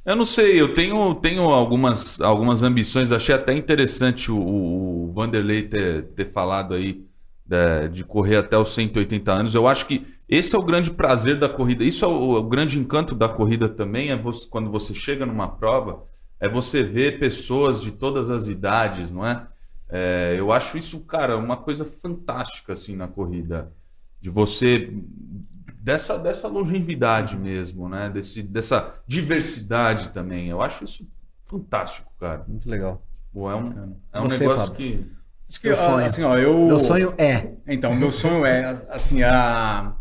eu não sei, eu tenho, tenho algumas, algumas ambições. Achei até interessante o, o Vanderlei ter, ter falado aí da- de correr até os 180 anos. Eu acho que esse é o grande prazer da corrida. Isso é o, o grande encanto da corrida também, é você- quando você chega numa prova, é você ver pessoas de todas as idades, não é? É, eu acho isso, cara, uma coisa fantástica assim na corrida. De você dessa, dessa longevidade mesmo, né? Desse, dessa diversidade também. Eu acho isso fantástico, cara. Muito legal. Pô, é um, é um Você, negócio Pablo? que. Acho que, assim, ó, eu... Meu sonho é. Então, meu sonho é, assim, a...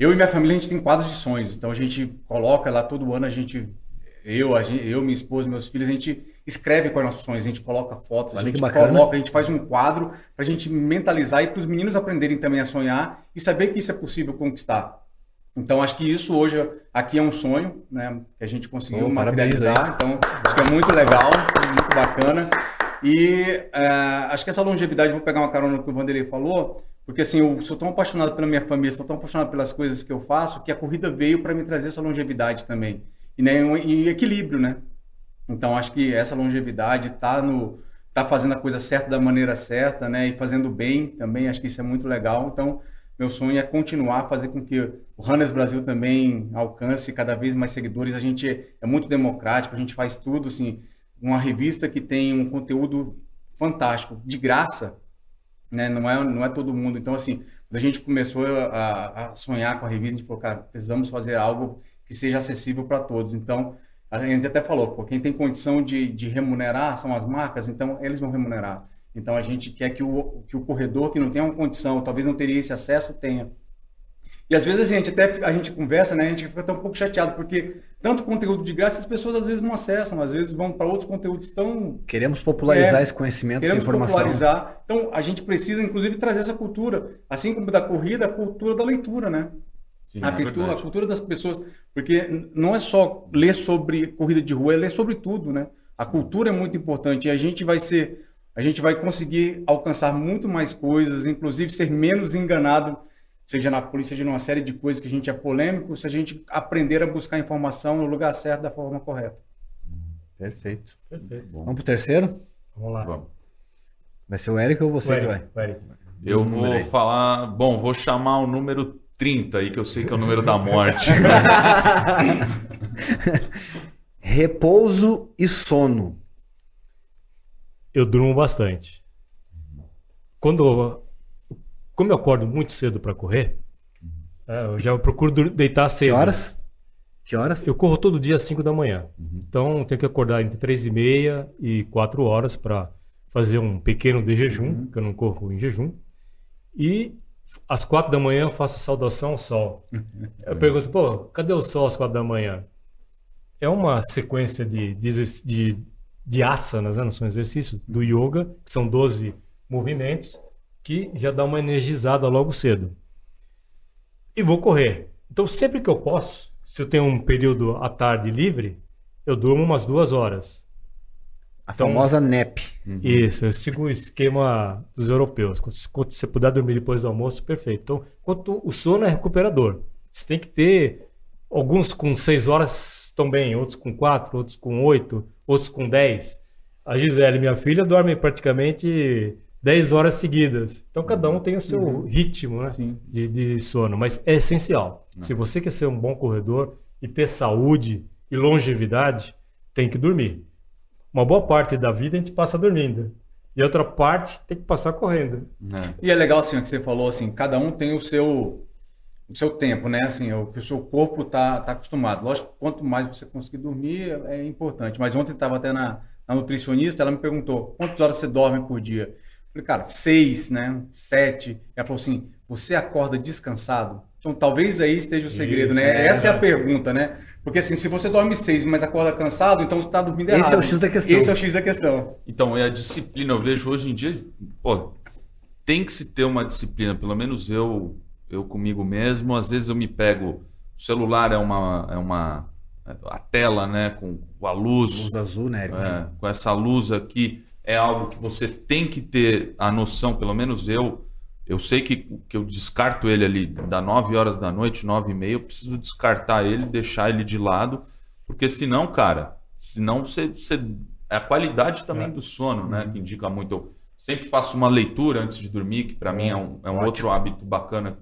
eu e minha família, a gente tem quadros de sonhos. Então, a gente coloca lá todo ano, a gente, eu, a gente, eu, minha esposa, meus filhos, a gente escreve quais nossos sonhos, a gente coloca fotos, a gente coloca, a gente faz um quadro para a gente mentalizar e para os meninos aprenderem também a sonhar e saber que isso é possível conquistar. Então, acho que isso hoje aqui é um sonho, né, que a gente conseguiu parabéns materializar. Então, acho que é muito legal, muito bacana. E é, acho que essa longevidade, vou pegar uma carona que o Vanderlei falou, porque assim, eu sou tão apaixonado pela minha família, sou tão apaixonado pelas coisas que eu faço, que a corrida veio para me trazer essa longevidade também. E, né, e equilíbrio, né? Então acho que essa longevidade tá no tá fazendo a coisa certa da maneira certa, né? E fazendo bem também, acho que isso é muito legal. Então, meu sonho é continuar a fazer com que o Runners Brasil também alcance cada vez mais seguidores. A gente é muito democrático, a gente faz tudo assim, uma revista que tem um conteúdo fantástico, de graça, né? Não é não é todo mundo. Então assim, quando a gente começou a, a sonhar com a revista, a gente falou, cara, precisamos fazer algo que seja acessível para todos. Então, a gente até falou, pô, quem tem condição de, de remunerar são as marcas, então eles vão remunerar. Então a gente quer que o, que o corredor que não tem uma condição, talvez não teria esse acesso, tenha. E às vezes a gente até a gente conversa, né? A gente fica até um pouco chateado porque tanto conteúdo de graça as pessoas às vezes não acessam, às vezes vão para outros conteúdos tão queremos popularizar é, esse conhecimento, essa informação. popularizar. Então a gente precisa inclusive trazer essa cultura, assim como da corrida, a cultura da leitura, né? Sim, a, é cultura, a cultura das pessoas, porque não é só ler sobre corrida de rua, é ler sobre tudo, né? A cultura é muito importante e a gente vai ser, a gente vai conseguir alcançar muito mais coisas, inclusive ser menos enganado, seja na polícia, seja numa série de coisas que a gente é polêmico, se a gente aprender a buscar informação no lugar certo da forma correta. Perfeito. Perfeito. Vamos pro terceiro? Vamos lá. Vamos. Vai ser o Eric ou você o Eric, que vai? Eu vou falar. Bom, vou chamar o número 30 aí, que eu sei que é o número da morte. Repouso e sono. Eu durmo bastante. Quando como eu acordo muito cedo para correr, é, eu já procuro deitar cedo. Que horas? Que horas? Eu corro todo dia às 5 da manhã. Uhum. Então tenho que acordar entre 3 e meia e 4 horas para fazer um pequeno de jejum, uhum. que eu não corro em jejum. E às quatro da manhã eu faço a saudação ao sol. Eu pergunto, pô, cadê o sol às quatro da manhã? É uma sequência de, de, de, de asanas, né? não são exercícios, do yoga, que são 12 movimentos, que já dá uma energizada logo cedo. E vou correr. Então, sempre que eu posso, se eu tenho um período à tarde livre, eu durmo umas duas horas. A então, famosa NEP. Uhum. Isso, eu sigo o esquema dos europeus. Quando você puder dormir depois do almoço, perfeito. Então, quanto o sono é recuperador. Você tem que ter alguns com seis horas também, outros com quatro, outros com oito, outros com dez. A Gisele, minha filha, dorme praticamente dez horas seguidas. Então, cada um tem o seu uhum. ritmo né, de, de, sono, mas é essencial. Se você quer ser um bom corredor e ter saúde e longevidade, tem que dormir uma boa parte da vida a gente passa dormindo. E outra parte tem que passar correndo. É. E é legal assim o que você falou assim, cada um tem o seu o seu tempo, né? Assim, o que o seu corpo tá, tá acostumado. Lógico que quanto mais você conseguir dormir é importante. Mas ontem estava até na, na, nutricionista, ela me perguntou quantas horas você dorme por dia. Falei, cara, seis, né? Sete. Ela falou assim, você acorda descansado? Então talvez aí esteja o segredo, Isso, né? É, Essa é a pergunta, né? Porque assim, se você dorme seis, mas acorda cansado, então você está dormindo errado. Esse é o X da questão. Esse é o X da questão. Então, é a disciplina. Eu vejo hoje em dia, pô, tem que se ter uma disciplina. Pelo menos eu, eu comigo mesmo. Às vezes eu me pego. O celular é uma, é uma a tela, né, com, a luz. Luz azul, né? É, com essa luz aqui é algo que você tem que ter a noção. Pelo menos eu eu sei que, que eu descarto ele ali da 9 horas da noite, 9 e meia, eu preciso descartar ele, deixar ele de lado, porque senão, cara, senão você, você é a qualidade também é. do sono, né, uhum. que indica muito. Eu sempre faço uma leitura antes de dormir, que para mim é um, é um outro hábito bacana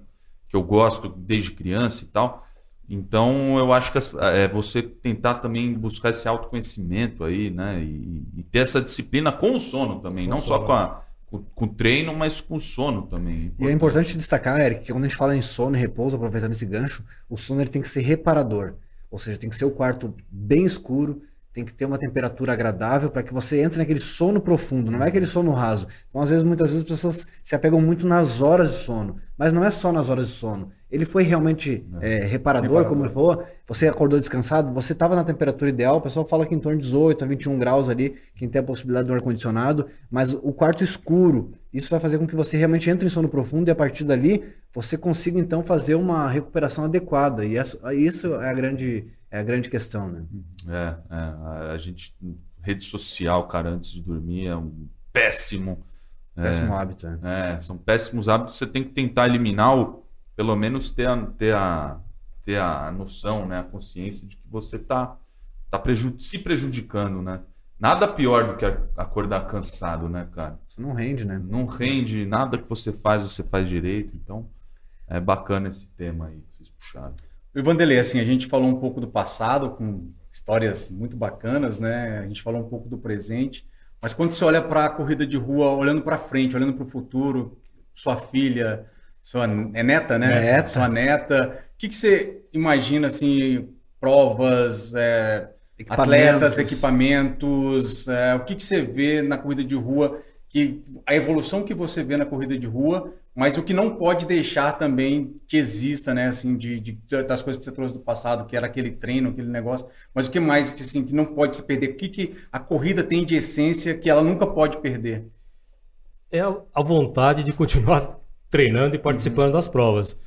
que eu gosto desde criança e tal. Então, eu acho que é você tentar também buscar esse autoconhecimento aí, né? E, e ter essa disciplina com o sono também, com não sono. só com a, com, com treino, mas com sono também. É e é importante destacar, Eric, que quando a gente fala em sono e repouso, aproveitando esse gancho, o sono ele tem que ser reparador. Ou seja, tem que ser o quarto bem escuro, tem que ter uma temperatura agradável para que você entre naquele sono profundo, não é aquele sono raso. Então, às vezes, muitas vezes as pessoas se apegam muito nas horas de sono, mas não é só nas horas de sono. Ele foi realmente é, é reparador, reparador, como ele falou. Você acordou descansado, você estava na temperatura ideal. O pessoal fala que em torno de 18 a 21 graus ali, quem tem a possibilidade do ar-condicionado, mas o quarto escuro, isso vai fazer com que você realmente entre em sono profundo e a partir dali você consiga então fazer uma recuperação adequada. E isso é a grande, é a grande questão, né? É, é a gente rede social, cara, antes de dormir é um péssimo. Péssimo hábito, né? É, são péssimos hábitos. Você tem que tentar eliminar, ou pelo menos ter a, ter a, ter a noção, né? A consciência de que você está tá preju se prejudicando, né? Nada pior do que acordar cansado, né, cara? Você não rende, né? Não rende, nada que você faz, você faz direito. Então, é bacana esse tema aí que vocês puxaram. E Vanderlei, assim, a gente falou um pouco do passado, com histórias muito bacanas, né? A gente falou um pouco do presente. Mas quando você olha para a corrida de rua, olhando para frente, olhando para o futuro, sua filha, sua é neta, né? Neta. Sua neta, o que, que você imagina assim, provas, é, atletas, equipamentos, é, o que, que você vê na corrida de rua, que a evolução que você vê na corrida de rua, mas o que não pode deixar também que exista, né, assim, de, de das coisas que você trouxe do passado, que era aquele treino, aquele negócio, mas o que mais que assim que não pode se perder? O que, que a corrida tem de essência que ela nunca pode perder? É a vontade de continuar treinando e participando uhum. das provas.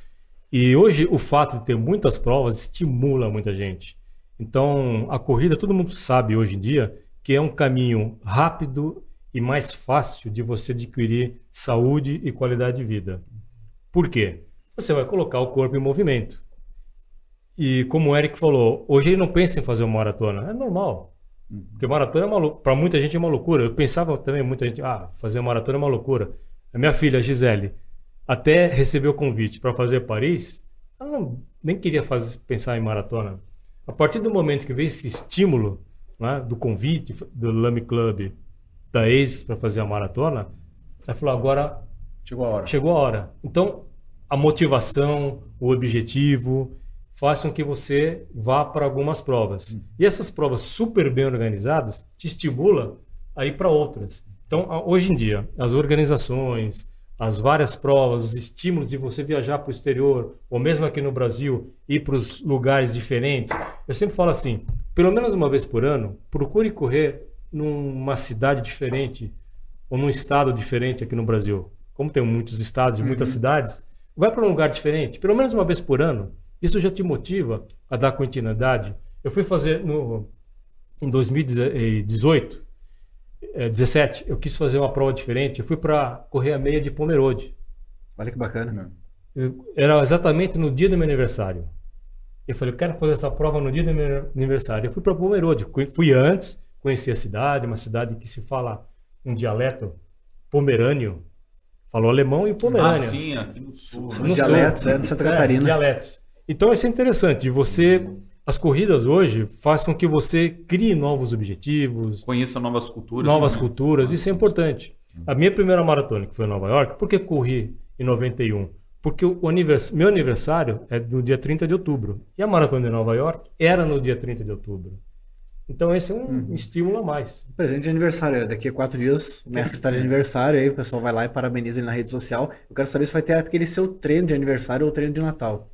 E hoje o fato de ter muitas provas estimula muita gente. Então, a corrida, todo mundo sabe hoje em dia que é um caminho rápido e mais fácil de você adquirir saúde e qualidade de vida. Por quê? Você vai colocar o corpo em movimento. E como o Eric falou, hoje ele não pensa em fazer uma maratona. É normal. Porque maratona é para muita gente é uma loucura. Eu pensava também, muita gente, ah, fazer maratona é uma loucura. A minha filha, Gisele, até recebeu o convite para fazer Paris, ela não, nem queria fazer, pensar em maratona. A partir do momento que veio esse estímulo né, do convite do Lamy Club, da ex para fazer a maratona, ela falou: agora chegou a hora. Chegou a hora. Então, a motivação, o objetivo, façam que você vá para algumas provas. Hum. E essas provas super bem organizadas te estimula a ir para outras. Então, hoje em dia, as organizações, as várias provas, os estímulos de você viajar para o exterior, ou mesmo aqui no Brasil, ir para os lugares diferentes. Eu sempre falo assim: pelo menos uma vez por ano, procure correr numa cidade diferente ou num estado diferente aqui no Brasil. Como tem muitos estados e muitas uhum. cidades, vai para um lugar diferente, pelo menos uma vez por ano. Isso já te motiva a dar continuidade. Eu fui fazer no, em 2018 é, 17, eu quis fazer uma prova diferente. Eu fui para correr a meia de Pomerode. Olha que bacana. Eu, era exatamente no dia do meu aniversário. Eu falei, eu quero fazer essa prova no dia do meu aniversário. Eu fui para Pomerode. Fui antes, conheci a cidade, uma cidade que se fala um dialeto pomerâneo. Falou alemão e pomerâneo. Ah, sim, aqui no sul. São no dialetos, sul. é de Santa Catarina. É, dialetos. Então, isso é interessante, de você as corridas hoje fazem com que você crie novos objetivos. Conheça novas culturas. Novas também. culturas, isso é importante. A minha primeira maratona, que foi em Nova York, por que corri em 91? Porque o anivers... meu aniversário é no dia 30 de outubro. E a maratona de Nova York era no dia 30 de outubro. Então esse é um uhum. estímulo a mais. Presente de aniversário. Daqui a quatro dias o mestre está de aniversário, aí o pessoal vai lá e parabeniza ele na rede social. Eu quero saber se vai ter aquele seu treino de aniversário ou treino de Natal.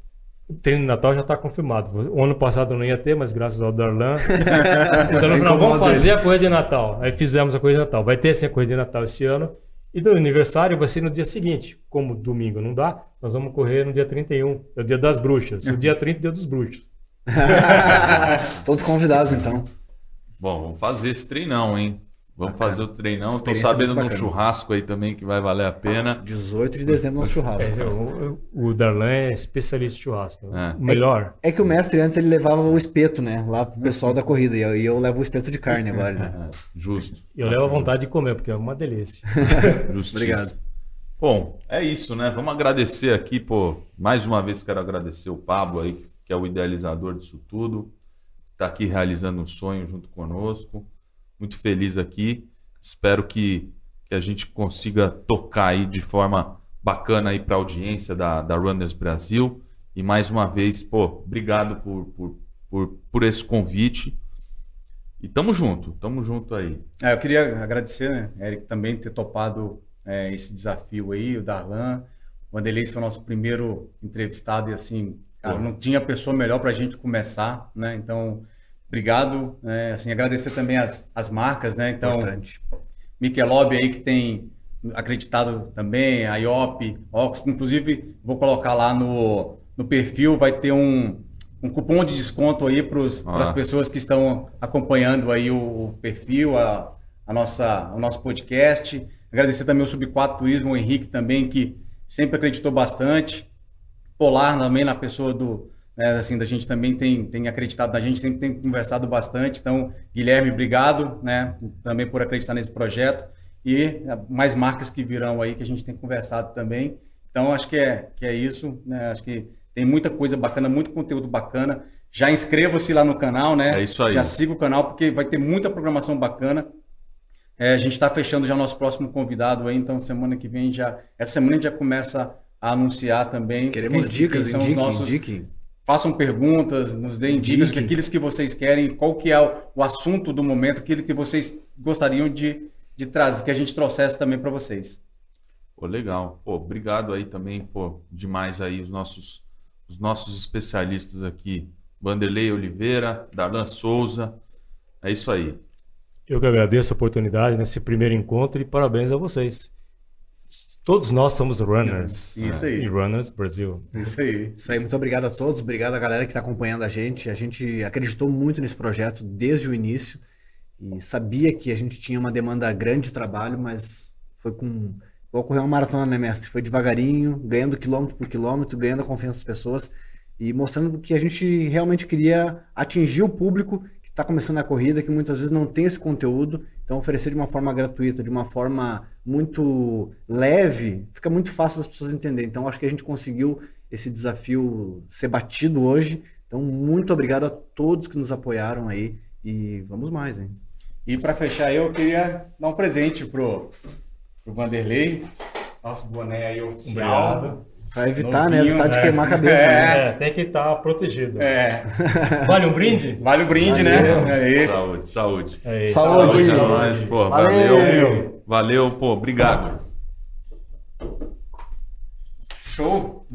O treino de Natal já está confirmado. O ano passado não ia ter, mas graças ao Darlan. então, nós vamos fazer a corrida de Natal. Aí fizemos a corrida de Natal. Vai ter sim a corrida de Natal esse ano. E do aniversário vai ser no dia seguinte. Como domingo não dá, nós vamos correr no dia 31. É o dia das bruxas. O dia 30 é o dia dos bruxos. Todos convidados, então. Bom, vamos fazer esse treinão, hein? Vamos Bacana. fazer o treinão. Estou sabendo de um churrasco aí também que vai valer a pena. 18 de dezembro nosso churrasco. É, o, o Darlan é especialista em churrasco. É. O melhor. É, é, que o mestre antes ele levava o espeto, né? Lá pro pessoal da corrida. E eu, e eu levo o espeto de carne agora, né? É, justo. E eu levo a vontade de comer, porque é uma delícia. Obrigado. Bom, é isso, né? Vamos agradecer aqui, pô. Mais uma vez quero agradecer o Pablo aí, que é o idealizador disso tudo. Está aqui realizando um sonho junto conosco muito feliz aqui. Espero que, que a gente consiga tocar aí de forma bacana aí para a audiência da, da Runners Brasil. E mais uma vez, pô, obrigado por, por, por, por esse convite. E tamo junto, tamo junto aí. É, eu queria agradecer, né, Eric, também ter topado é, esse desafio aí, o Darlan. O Vanderlei foi o nosso primeiro entrevistado e assim, cara, não tinha pessoa melhor para a gente começar, né? Então, Obrigado. É, assim, agradecer também as, as marcas, né? Então, Importante. Michelob aí que tem acreditado também, a IOP, Ox, inclusive vou colocar lá no, no perfil, vai ter um, um cupom de desconto aí para Ah. as pessoas que estão acompanhando aí o, o perfil, a, a nossa, o nosso podcast. Agradecer também ao Sub4 Turismo, o Henrique também, que sempre acreditou bastante. Polar também na pessoa do, né, assim, da gente também tem, tem acreditado na gente, sempre tem conversado bastante. Então, Guilherme, obrigado, né, também por acreditar nesse projeto e eh, mais marcas que virão aí que a gente tem conversado também. Então, acho que é, que é isso, né, acho que tem muita coisa bacana, muito conteúdo bacana. Já inscreva-se lá no canal, né? É isso aí. Já siga o canal, porque vai ter muita programação bacana. É, a gente está fechando já o nosso próximo convidado aí, então semana que vem já. Essa semana a gente já começa a anunciar também. Queremos quem- dicas, quem são os nossos- indique. Façam perguntas, nos deem dicas, Indique. aqueles que vocês querem, qual que é o, o assunto do momento, aquilo que vocês gostariam de, de trazer, que a gente trouxesse também para vocês. Pô, legal. Pô, obrigado aí também, pô, demais aí os nossos, os nossos especialistas aqui. Vanderlei Oliveira, Darlan Souza. É isso aí. Eu que agradeço a oportunidade nesse primeiro encontro e parabéns a vocês. Todos nós somos runners. Isso aí. E Runners Brasil. Isso aí. Isso aí, muito obrigado a todos, obrigado a galera que está acompanhando a gente. A gente acreditou muito nesse projeto desde o início e sabia que a gente tinha uma demanda grande de trabalho, mas foi com. Igual correr uma maratona, né, mestre? Foi devagarinho, ganhando quilômetro por quilômetro, ganhando a confiança das pessoas e mostrando que a gente realmente queria atingir o público está começando a corrida, que muitas vezes não tem esse conteúdo. Então, oferecer de uma forma gratuita, de uma forma muito leve, fica muito fácil das pessoas entenderem. Então, acho que a gente conseguiu esse desafio ser batido hoje. Então, muito obrigado a todos que nos apoiaram aí e vamos mais, hein? E para fechar, eu queria dar um presente pro, pro Vanderlei. Nosso boné aí oficial. Obrigado. Para evitar, né? Novinho, Evitar de né? queimar a cabeça, É. né? É, tem que estar protegido. É, Vale um brinde? vale o brinde, Valeu. né? Aí. Saúde, saúde. Aí, Saúde. Saúde a nós, pô. Valeu. Valeu. Valeu, pô. Obrigado. Show.